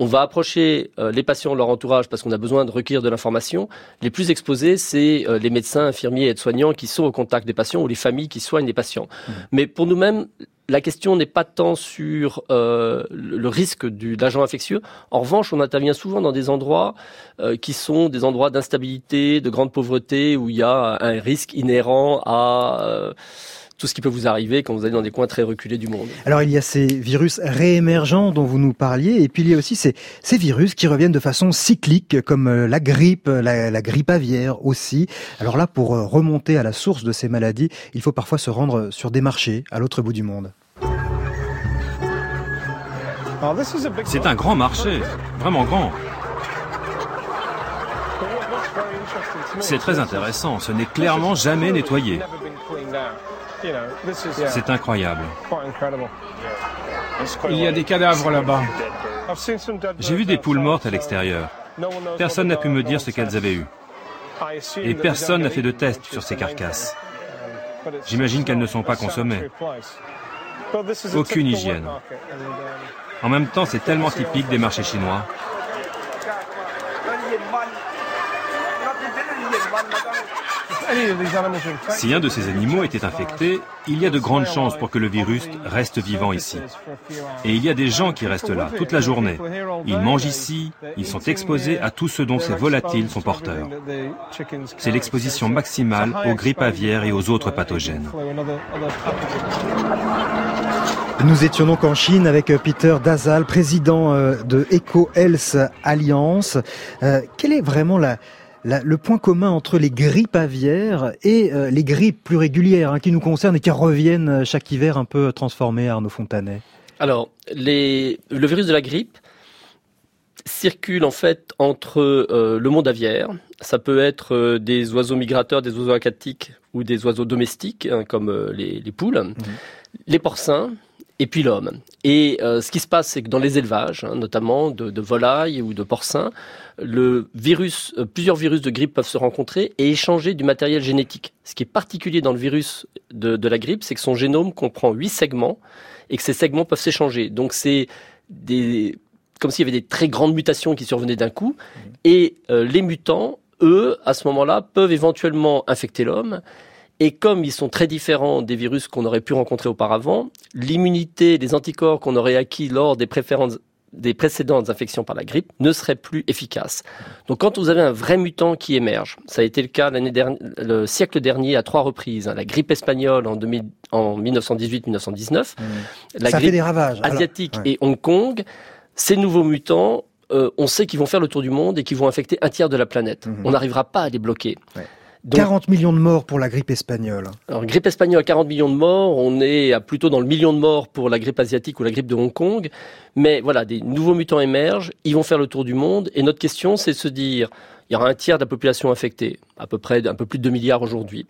On va approcher euh, les patients, leur entourage, parce qu'on a besoin de recueillir de l'information. Les plus exposés, c'est euh, les médecins, infirmiers et aides-soignants qui sont au contact des patients ou les familles qui soignent les patients. Mmh. Mais pour nous-mêmes, la question n'est pas tant sur euh, le risque du, de l'agent infectieux. En revanche, on intervient souvent dans des endroits euh, qui sont des endroits d'instabilité, de grande pauvreté, où il y a un risque inhérent à euh, tout ce qui peut vous arriver quand vous allez dans des coins très reculés du monde. Alors il y a ces virus réémergents dont vous nous parliez, et puis il y a aussi ces, ces virus qui reviennent de façon cyclique, comme euh, la grippe, la, la, grippe aviaire aussi. Alors là, pour euh, remonter à la source de ces maladies, il faut parfois se rendre sur des marchés à l'autre bout du monde. C'est un grand marché, vraiment grand. C'est très intéressant, ce n'est clairement jamais nettoyé. C'est incroyable. Il y a des cadavres là-bas. J'ai vu des poules mortes à l'extérieur. Personne n'a pu me dire ce qu'elles avaient eu. Et personne n'a fait de test sur ces carcasses. J'imagine qu'elles ne sont pas consommées. Aucune hygiène. En même temps, c'est tellement typique des marchés chinois. Si un de ces animaux était infecté, il y a de grandes chances pour que le virus reste vivant ici. Et il y a des gens qui restent là toute la journée. Ils mangent ici, ils sont exposés à tout ce dont ces volatiles sont porteurs. C'est l'exposition maximale aux grippes aviaires et aux autres pathogènes. Nous étions donc en Chine avec Peter Dazal, président de EcoHealth Alliance. Euh, quelle est vraiment la, la, le point commun entre les grippes aviaires et euh, les grippes plus régulières hein, qui nous concernent et qui reviennent chaque hiver un peu transformées, Arnaud Fontanet Alors, les, le virus de la grippe circule en fait entre euh, le monde aviaire, ça peut être euh, des oiseaux migrateurs, des oiseaux aquatiques ou des oiseaux domestiques hein, comme euh, les, les, poules, mmh. les porcins, et puis l'homme. Et euh, ce qui se passe, c'est que dans les élevages, hein, notamment de, de, volailles ou de porcins, le virus, euh, plusieurs virus de grippe peuvent se rencontrer et échanger du matériel génétique. Ce qui est particulier dans le virus de, de la grippe, c'est que son génome comprend huit segments et que ces segments peuvent s'échanger. Donc c'est des comme s'il y avait des très grandes mutations qui survenaient d'un coup, et euh, les mutants, eux, à ce moment-là, peuvent éventuellement infecter l'homme, et comme ils sont très différents des virus qu'on aurait pu rencontrer auparavant, l'immunité, les anticorps qu'on aurait acquis lors des, des précédentes infections par la grippe ne seraient plus efficaces. Donc quand vous avez un vrai mutant qui émerge, ça a été le cas l'année dernière, le siècle dernier à trois reprises, hein, la grippe espagnole en, 2000, en 1918-1919, mmh. la ça grippe des ravages. asiatique Alors, ouais. et Hong Kong, ces nouveaux mutants, euh, on sait qu'ils vont faire le tour du monde et qu'ils vont infecter un tiers de la planète. Mmh. On n'arrivera pas à les bloquer. Ouais. Donc, 40 millions de morts pour la grippe espagnole. Alors, grippe espagnole, 40 millions de morts. On est plutôt dans le million de morts pour la grippe asiatique ou la grippe de Hong Kong. Mais voilà, des nouveaux mutants émergent. Ils vont faire le tour du monde. Et notre question, c'est de se dire, il y aura un tiers de la population infectée, à peu près un peu plus de 2 milliards aujourd'hui.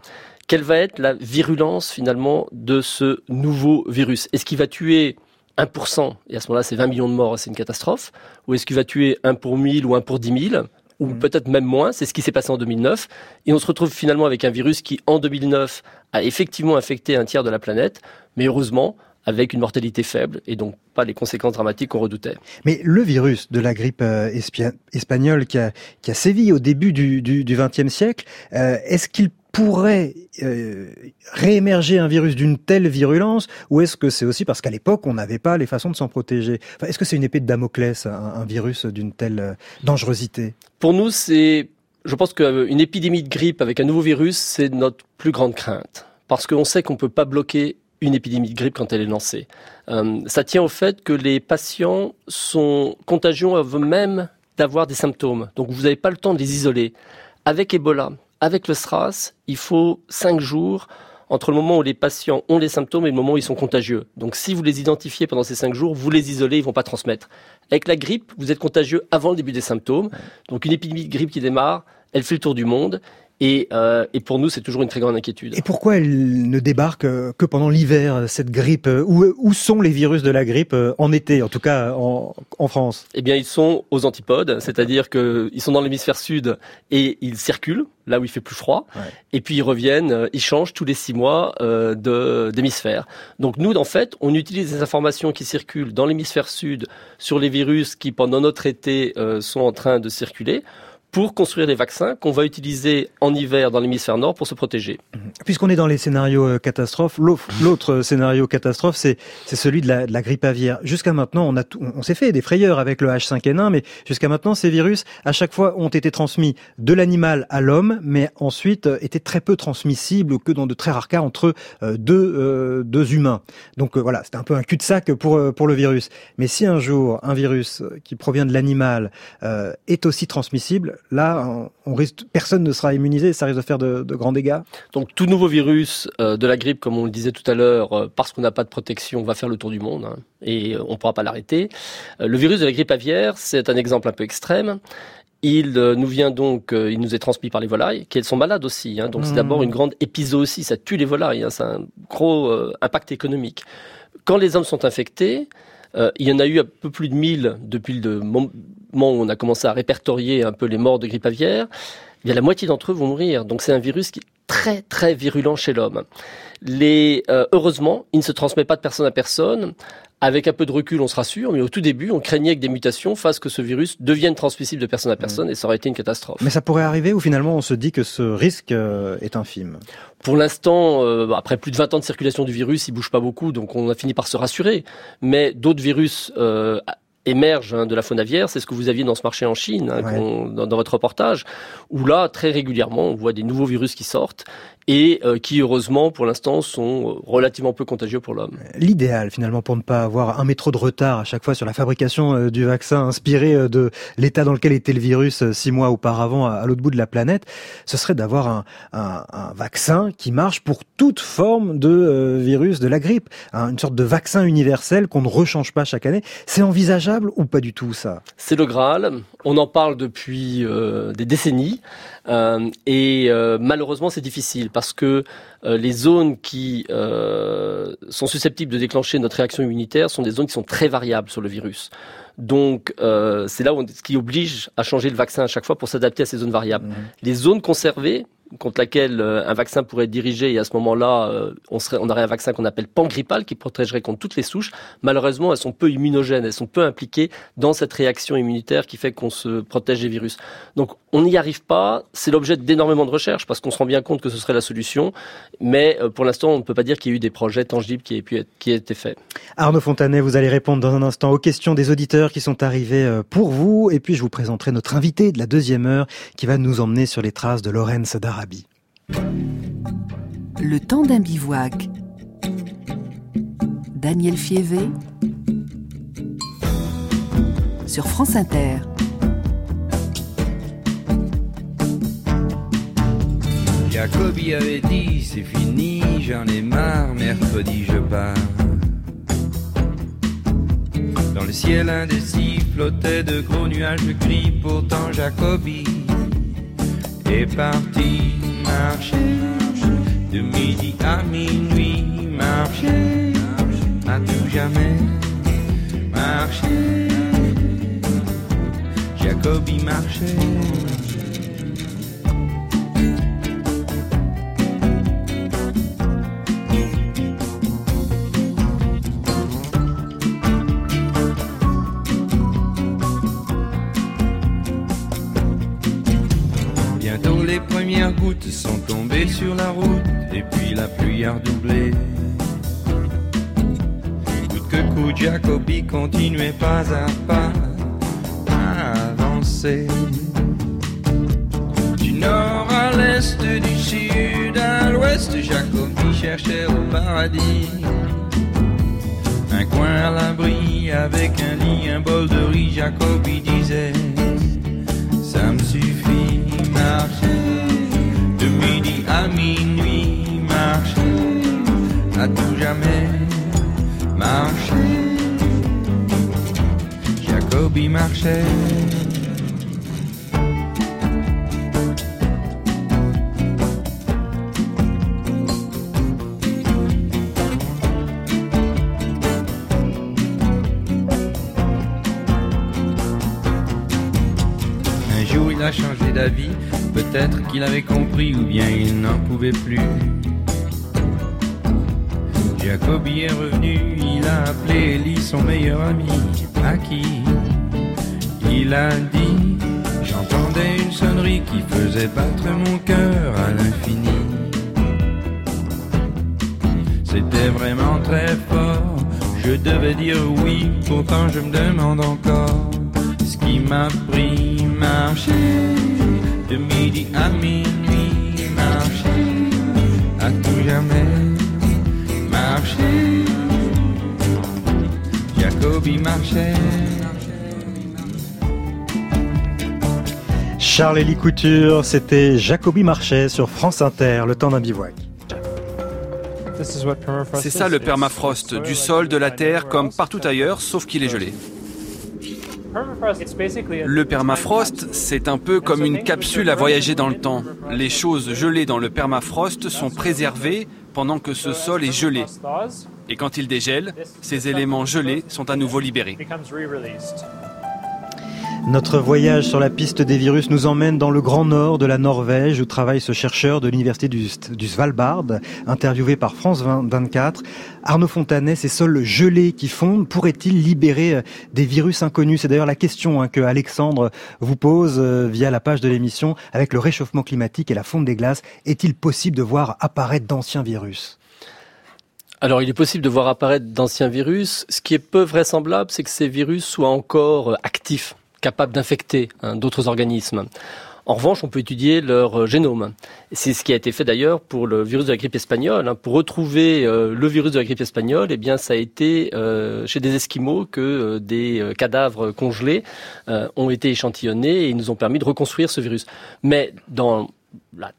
Quelle va être la virulence finalement de ce nouveau virus? Est-ce qu'il va tuer 1%, et à ce moment-là c'est 20 millions de morts, c'est une catastrophe, ou est-ce qu'il va tuer 1 pour 1000 ou 1 pour 10 000 ou mmh. peut-être même moins, c'est ce qui s'est passé en 2009, et on se retrouve finalement avec un virus qui, en 2009, a effectivement infecté un tiers de la planète, mais heureusement, avec une mortalité faible et donc pas les conséquences dramatiques qu'on redoutait. Mais le virus de la grippe euh, espagnole qui a, qui a sévi au début du XXe siècle, euh, est-ce qu'il pourrait euh, réémerger un virus d'une telle virulence ou est-ce que c'est aussi parce qu'à l'époque on n'avait pas les façons de s'en protéger? Est-ce que c'est une épée de Damoclès, un, virus d'une telle dangerosité? Pour nous, c'est Je pense qu'une épidémie de grippe avec un nouveau virus, c'est notre plus grande crainte. Parce qu'on sait qu'on ne peut pas bloquer une épidémie de grippe quand elle est lancée. Euh, ça tient au fait que les patients sont contagieux même d'avoir des symptômes. Donc vous n'avez pas le temps de les isoler. Avec Ebola, avec le SRAS, il faut cinq jours entre le moment où les patients ont les symptômes et le moment où ils sont contagieux. Donc si vous les identifiez pendant ces cinq jours, vous les isolez, ils vont pas transmettre. Avec la grippe, vous êtes contagieux avant le début des symptômes. Donc une épidémie de grippe qui démarre, elle fait le tour du monde. Et, euh, et, pour nous, c'est toujours une très grande inquiétude. Et pourquoi elle ne débarque euh, que pendant l'hiver, cette grippe? Où, où, sont les virus de la grippe euh, en été, en tout cas en, en France? Eh bien, ils sont aux antipodes, c'est-à-dire qu'ils sont dans l'hémisphère sud et ils circulent là où il fait plus froid, ouais. et puis ils reviennent, ils changent tous les six mois euh, d'hémisphère. Donc nous, en fait, on utilise les informations qui circulent dans l'hémisphère sud sur les virus qui, pendant notre été, euh, sont en train de circuler pour construire des vaccins qu'on va utiliser en hiver dans l'hémisphère nord pour se protéger. Puisqu'on est dans les scénarios euh, catastrophes, l'autre scénario catastrophe, c'est celui de la, grippe aviaire. Jusqu'à maintenant, on, s'est fait des frayeurs avec le H5N1, mais jusqu'à maintenant, ces virus, à chaque fois, ont été transmis de l'animal à l'homme, mais ensuite euh, étaient très peu transmissibles, que dans de très rares cas, entre euh, deux, euh, humains. Donc voilà, c'était un peu un cul-de-sac pour le virus. Mais si un jour, un virus qui provient de l'animal est aussi transmissible, là, on risque, personne ne sera immunisé, ça risque de faire de, de grands dégâts. Donc tout nouveau virus euh, de la grippe, comme on le disait tout à l'heure, euh, parce qu'on n'a pas de protection, va faire le tour du monde hein, et euh, on ne pourra pas l'arrêter. le virus de la grippe aviaire, c'est un exemple un peu extrême. Il nous vient donc, il nous est transmis par les volailles, qui elles sont malades aussi. Hein, donc mmh. c'est d'abord une grande épizootie, ça tue les volailles, hein, c'est un gros impact économique. Quand les hommes sont infectés, euh, il y en a eu un peu plus de 1000 depuis le moment où on a commencé à répertorier un peu les morts de grippe aviaire. Eh bien, la moitié d'entre eux vont mourir. Donc c'est un virus qui est très très virulent chez l'homme. Les, euh, heureusement, il ne se transmet pas de personne à personne. Avec un peu de recul, on se rassure, mais au tout début, on craignait que des mutations fassent que ce virus devienne transmissible de personne à personne, et ça aurait été une catastrophe. Mais ça pourrait arriver ou finalement on se dit que ce risque euh, est infime? Pour l'instant, euh, après plus de 20 ans de circulation du virus, il bouge pas beaucoup, donc on a fini par se rassurer. Mais d'autres virus euh, émerge hein, de la faune aviaire, c'est ce que vous aviez dans ce marché en Chine, hein, ouais. dans, dans, votre reportage, où là, très régulièrement, on voit des nouveaux virus qui sortent et euh, qui, heureusement, pour l'instant, sont relativement peu contagieux pour l'homme. L'idéal, finalement, pour ne pas avoir un métro de retard à chaque fois sur la fabrication euh, du vaccin inspiré euh, de l'état dans lequel était le virus euh, six mois auparavant à, à l'autre bout de la planète, ce serait d'avoir un, un, un, vaccin qui marche pour toute forme de euh, virus de la grippe, hein, une sorte de vaccin universel qu'on ne rechange pas chaque année. C'est envisageable ou pas du tout ça? C'est le Graal. On en parle depuis euh, des décennies euh, et euh, malheureusement c'est difficile parce que euh, les zones qui sont susceptibles de déclencher notre réaction immunitaire sont des zones qui sont très variables sur le virus. Donc c'est là où on, ce qui oblige à changer le vaccin à chaque fois pour s'adapter à ces zones variables. Mmh. Les zones conservées contre laquelle euh, un vaccin pourrait être dirigé et à ce moment-là, euh, on, serait, on aurait un vaccin qu'on appelle pangrippal qui protégerait contre toutes les souches. Malheureusement, elles sont peu immunogènes, elles sont peu impliquées dans cette réaction immunitaire qui fait qu'on se protège des virus. Donc on n'y arrive pas, c'est l'objet d'énormément de recherches parce qu'on se rend bien compte que ce serait la solution, mais euh, pour l'instant on ne peut pas dire qu'il y a eu des projets tangibles qui aient, pu qui aient été faits. Arnaud Fontanet, vous allez répondre dans un instant aux questions des auditeurs qui sont arrivés pour vous et puis je vous présenterai notre invité de la deuxième heure qui va nous emmener sur les traces de Lorenz Dara. Le temps d'un bivouac. Daniel Fievé sur France Inter. Jacobi avait dit c'est fini, j'en ai marre, mercredi je pars. Dans le ciel indécis flottaient de gros nuages gris, pourtant Jacobi est parti marcher de midi à minuit, marcher à tout jamais, marcher. Jacobi marchait. Au peut-être qu'il avait compris ou bien il n'en pouvait plus. Jacobi est revenu, il a appelé Ellie son meilleur ami, à qui il a dit J'entendais une sonnerie qui faisait battre mon cœur à l'infini. C'était vraiment très fort, je devais dire oui, pourtant je me demande encore ce qui m'a pris marcher de midi à minuit, marcher à tout jamais, marcher. Jacobi marchait. Charles-Élie Couture, c'était Jacobi Marchais sur France Inter, le temps d'un bivouac. C'est ça le permafrost, du sol, de la terre, comme partout ailleurs, sauf qu'il est gelé. Le permafrost, c'est un peu comme une capsule à voyager dans le temps. Les choses gelées dans le permafrost sont préservées pendant que ce sol est gelé. Et quand il dégèle, ces éléments gelés sont à nouveau libérés. Notre voyage sur la piste des virus nous emmène dans le grand nord de la Norvège où travaille ce chercheur de l'université du, Svalbard, interviewé par France 24. Arnaud Fontanet, ces sols gelés qui fondent, pourraient-ils libérer des virus inconnus? C'est d'ailleurs la question hein, que Alexandre vous pose euh, via la page de l'émission. Avec le réchauffement climatique et la fonte des glaces, est-il possible de voir apparaître d'anciens virus? Alors, il est possible de voir apparaître d'anciens virus. Ce qui est peu vraisemblable, c'est que ces virus soient encore actifs capables d'infecter hein, d'autres organismes. En revanche, on peut étudier leur génome. C'est ce qui a été fait d'ailleurs pour le virus de la grippe espagnole. Hein. Pour retrouver euh, le virus de la grippe espagnole, eh bien, ça a été euh, chez des Esquimaux que euh, des cadavres congelés ont été échantillonnés et ils nous ont permis de reconstruire ce virus. Mais dans la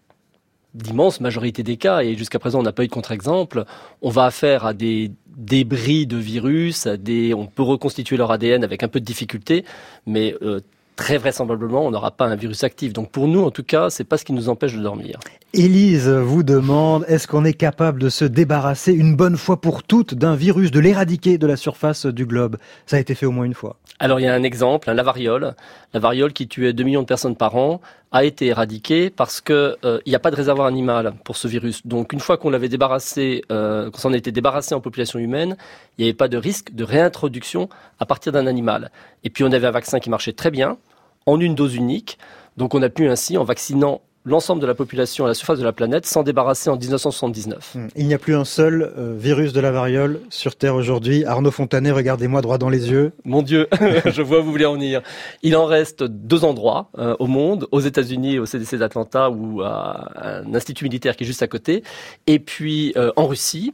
d'immense majorité des cas, et jusqu'à présent on n'a pas eu de contre-exemple, on va affaire à des débris de virus, à des, on peut reconstituer leur ADN avec un peu de difficulté, mais euh, très vraisemblablement on n'aura pas un virus actif. Donc pour nous en tout cas, c'est pas ce qui nous empêche de dormir. Élise vous demande, est-ce qu'on est capable de se débarrasser une bonne fois pour toutes d'un virus, de l'éradiquer de la surface du globe? Ça a été fait au moins une fois. Alors il y a un exemple, hein, la variole. La variole qui tuait 2 millions de personnes par an a été éradiquée parce que euh, il n'y a pas de réservoir animal pour ce virus. Donc une fois qu'on l'avait débarrassé, euh, qu'on s'en était débarrassé en population humaine, il n'y avait pas de risque de réintroduction à partir d'un animal. Et puis on avait un vaccin qui marchait très bien, en une dose unique. Donc on a pu ainsi, en vaccinant l'ensemble de la population à la surface de la planète s'en débarrasser en 1979. Il n'y a plus un seul euh, virus de la variole sur Terre aujourd'hui. Arnaud Fontanet, regardez-moi droit dans les yeux. Mon Dieu, je vois où vous voulez en venir. Il en reste deux endroits euh, au monde, aux États-Unis, au CDC d'Atlanta ou à un institut militaire qui est juste à côté, et puis euh, en Russie.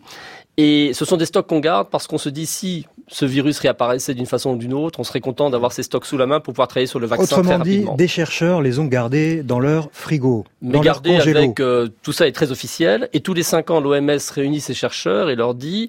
Et ce sont des stocks qu'on garde parce qu'on se dit si ce virus réapparaissait d'une façon ou d'une autre, on serait content d'avoir ces stocks sous la main pour pouvoir travailler sur le vaccin Autrement très rapidement. dit, des chercheurs les ont gardés dans leur frigo, Mais dans leur congélo. avec euh, tout ça est très officiel et tous les cinq ans l'OMS réunit ses chercheurs et leur dit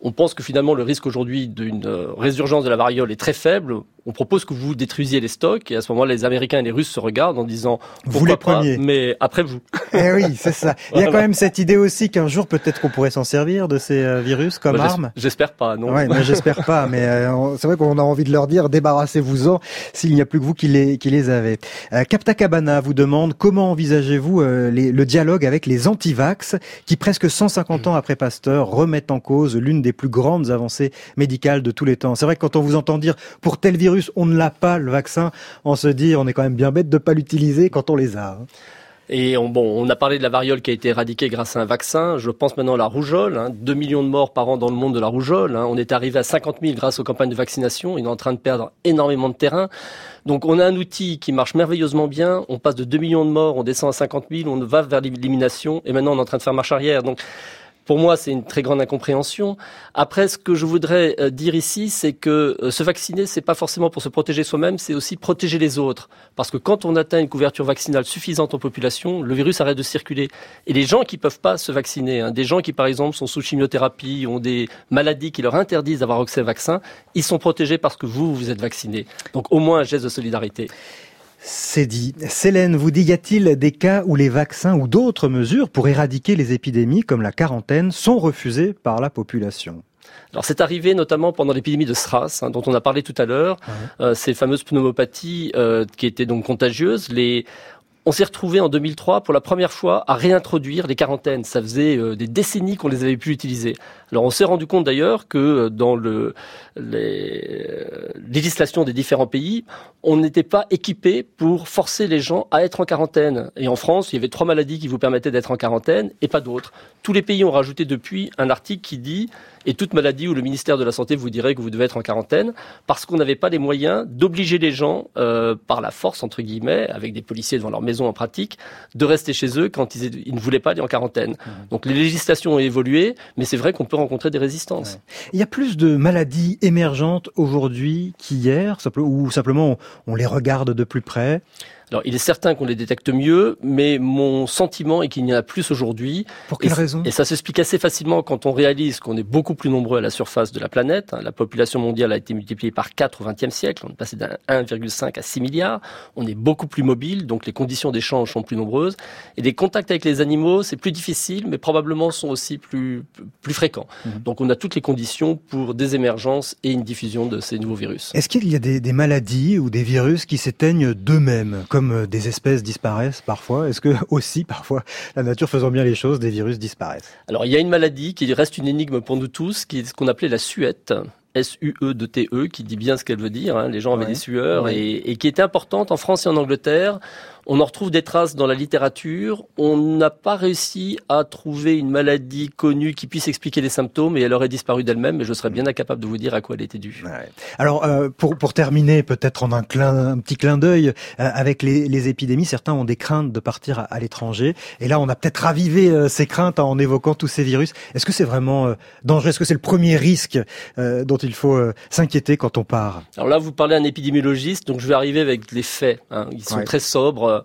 on pense que finalement le risque aujourd'hui d'une euh, résurgence de la variole est très faible. On propose que vous détruisiez les stocks et à ce moment-là les Américains et les Russes se regardent en disant Vous les pas, preniez. mais après vous. Eh oui, c'est ça. Il y a Voilà. quand même cette idée aussi qu'un jour peut-être qu'on pourrait s'en servir de ces euh, virus comme j'es- armes. J'espère pas, non. Ouais, j'espère pas. Mais euh, c'est vrai qu'on a envie de leur dire débarrassez-vous-en s'il n'y a plus que vous qui les qui les avez. Euh, Capta Cabana vous demande comment envisagez-vous euh, le dialogue avec les antivax qui presque 150 ans après Pasteur remettent en cause l'une des plus grandes avancées médicales de tous les temps. C'est vrai que quand on vous entend dire pour tel virus on ne l'a pas le vaccin, on se dit on est quand même bien bête de pas l'utiliser quand on les a. hein. Et on, bon, on a parlé de la variole qui a été éradiquée grâce à un vaccin. Je pense maintenant à la rougeole. Hein, 2 millions de morts par an dans le monde de la rougeole. Hein. On est arrivé à 50 000 grâce aux campagnes de vaccination. Il est en train de perdre énormément de terrain. Donc on a un outil qui marche merveilleusement bien. On passe de 2 millions de morts, on descend à 50 000, on va vers l'élimination. Et maintenant on est en train de faire marche arrière. Donc pour moi, c'est une très grande incompréhension. Après, ce que je voudrais euh, dire ici, c'est que euh, se vacciner, c'est pas forcément pour se protéger soi-même, c'est aussi protéger les autres. Parce que quand on atteint une couverture vaccinale suffisante en population, le virus arrête de circuler. Et les gens qui peuvent pas se vacciner, hein, des gens qui par exemple sont sous chimiothérapie, ont des maladies qui leur interdisent d'avoir accès au vaccin, ils sont protégés parce que vous, vous êtes vaccinés. Donc au moins un geste de solidarité. C'est dit. Célène, vous dit, y a-t-il des cas où les vaccins ou d'autres mesures pour éradiquer les épidémies comme la quarantaine sont refusés par la population? Alors c'est arrivé notamment pendant l'épidémie de SRAS, hein, dont on a parlé tout à l'heure, euh, ces fameuses pneumopathies euh, qui étaient donc contagieuses. Les on s'est retrouvé en 2003 pour la première fois à réintroduire les quarantaines. Ça faisait euh, des décennies qu'on les avait plus utilisées. Alors on s'est rendu compte d'ailleurs que euh, dans le, les euh, législations des différents pays, on n'était pas équipé pour forcer les gens à être en quarantaine. Et en France, il y avait trois maladies qui vous permettaient d'être en quarantaine et pas d'autres. Tous les pays ont rajouté depuis un article qui dit et toute maladie où le ministère de la Santé vous dirait que vous devez être en quarantaine, parce qu'on n'avait pas les moyens d'obliger les gens, par la force, entre guillemets, avec des policiers devant leur maison en pratique, de rester chez eux quand ils, ils ne voulaient pas aller en quarantaine. Mmh. Donc les législations ont évolué, mais c'est vrai qu'on peut rencontrer des résistances. Ouais. Il y a plus de maladies émergentes aujourd'hui qu'hier, ou simplement on les regarde de plus près? Alors, il est certain qu'on les détecte mieux, mais mon sentiment est qu'il n'y en a plus aujourd'hui. Pour quelle et, raison Et ça s'explique assez facilement quand on réalise qu'on est beaucoup plus nombreux à la surface de la planète. La population mondiale a été multipliée par 4 au XXe siècle. On est passé d'un 1,5 à 6 milliards. On est beaucoup plus mobile, donc les conditions d'échange sont plus nombreuses. Et les contacts avec les animaux, c'est plus difficile, mais probablement sont aussi plus, plus fréquents. Mmh. Donc, on a toutes les conditions pour des émergences et une diffusion de ces nouveaux virus. Est-ce qu'il y a des, des maladies ou des virus qui s'éteignent d'eux-mêmes comme des espèces disparaissent parfois Est-ce que aussi parfois la nature faisant bien les choses, des virus disparaissent? Alors il y a une maladie qui reste une énigme pour nous tous, qui est ce qu'on appelait la suette. S-U-E de T-E, qui dit bien ce qu'elle veut dire. Hein. Les gens avaient ouais. des sueurs ouais. et, et, qui était importante en France et en Angleterre. On en retrouve des traces dans la littérature. On n'a pas réussi à trouver une maladie connue qui puisse expliquer les symptômes et elle aurait disparu d'elle-même, mais je serais bien incapable de vous dire à quoi elle était due. Ouais. Alors, euh, pour, pour terminer, peut-être en un, clin, un petit clin d'œil, euh, avec les, les, épidémies, certains ont des craintes de partir à, à l'étranger. Et là, on a peut-être ravivé euh, ces craintes en évoquant tous ces virus. Est-ce que c'est vraiment dangereux? Est-ce que c'est le premier risque dont il faut s'inquiéter quand on part? Alors là, vous parlez à un épidémiologiste, donc je vais arriver avec les faits. Hein. Ils sont ouais. très sobres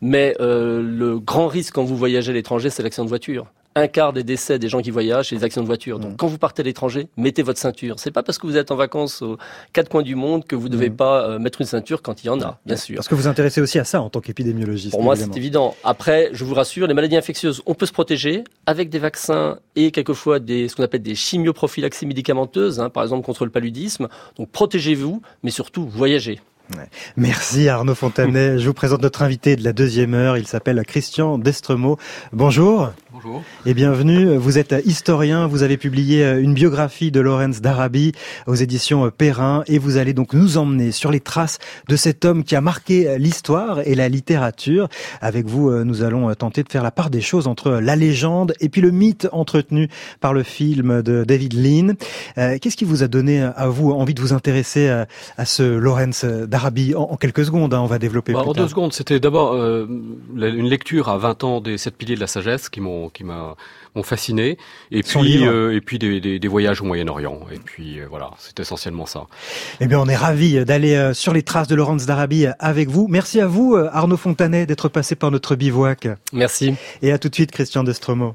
mais euh, le grand risque quand vous voyagez à l'étranger, c'est l'accident de voiture un quart des décès des gens qui voyagent, c'est les accidents de voiture. Donc, mmh. quand vous partez à l'étranger, mettez votre ceinture. C'est pas parce que vous êtes en vacances aux quatre coins du monde que vous devez mmh. pas euh, mettre une ceinture quand il y en a, bien sûr. Parce que vous vous intéressez aussi à ça en tant qu'épidémiologiste. Pour moi, c'est évident. Après, je vous rassure, les maladies infectieuses, on peut se protéger avec des vaccins et quelquefois des, ce qu'on appelle des chimioprophylaxies médicamenteuses, hein, par exemple contre le paludisme. Donc, protégez-vous, mais surtout, voyagez. Merci Arnaud Fontanet. Je vous présente notre invité de la deuxième heure. Il s'appelle Christian Destremaux. Bonjour. Bonjour. Et bienvenue. Vous êtes historien. Vous avez publié une biographie de Laurence d'Arabie aux éditions Perrin et vous allez donc nous emmener sur les traces de cet homme qui a marqué l'histoire et la littérature. Avec vous, nous allons tenter de faire la part des choses entre la légende et puis le mythe entretenu par le film de David Lean. Qu'est-ce qui vous a donné à vous envie de vous intéresser à, à ce Laurence d'Arabie en, en, quelques secondes hein, On va développer. Bah, plus en tard. deux secondes, c'était d'abord euh, une lecture à 20 ans des sept piliers de la sagesse qui m'ont qui m'ont fasciné et Son puis euh, et puis des, des, des, voyages au Moyen-Orient et puis euh, voilà c'est essentiellement ça. Eh bien on est ravi d'aller euh, sur les traces de Laurence d'Arabie avec vous. Merci à vous Arnaud Fontanet d'être passé par notre bivouac. Merci. Et à tout de suite Christian Destremo.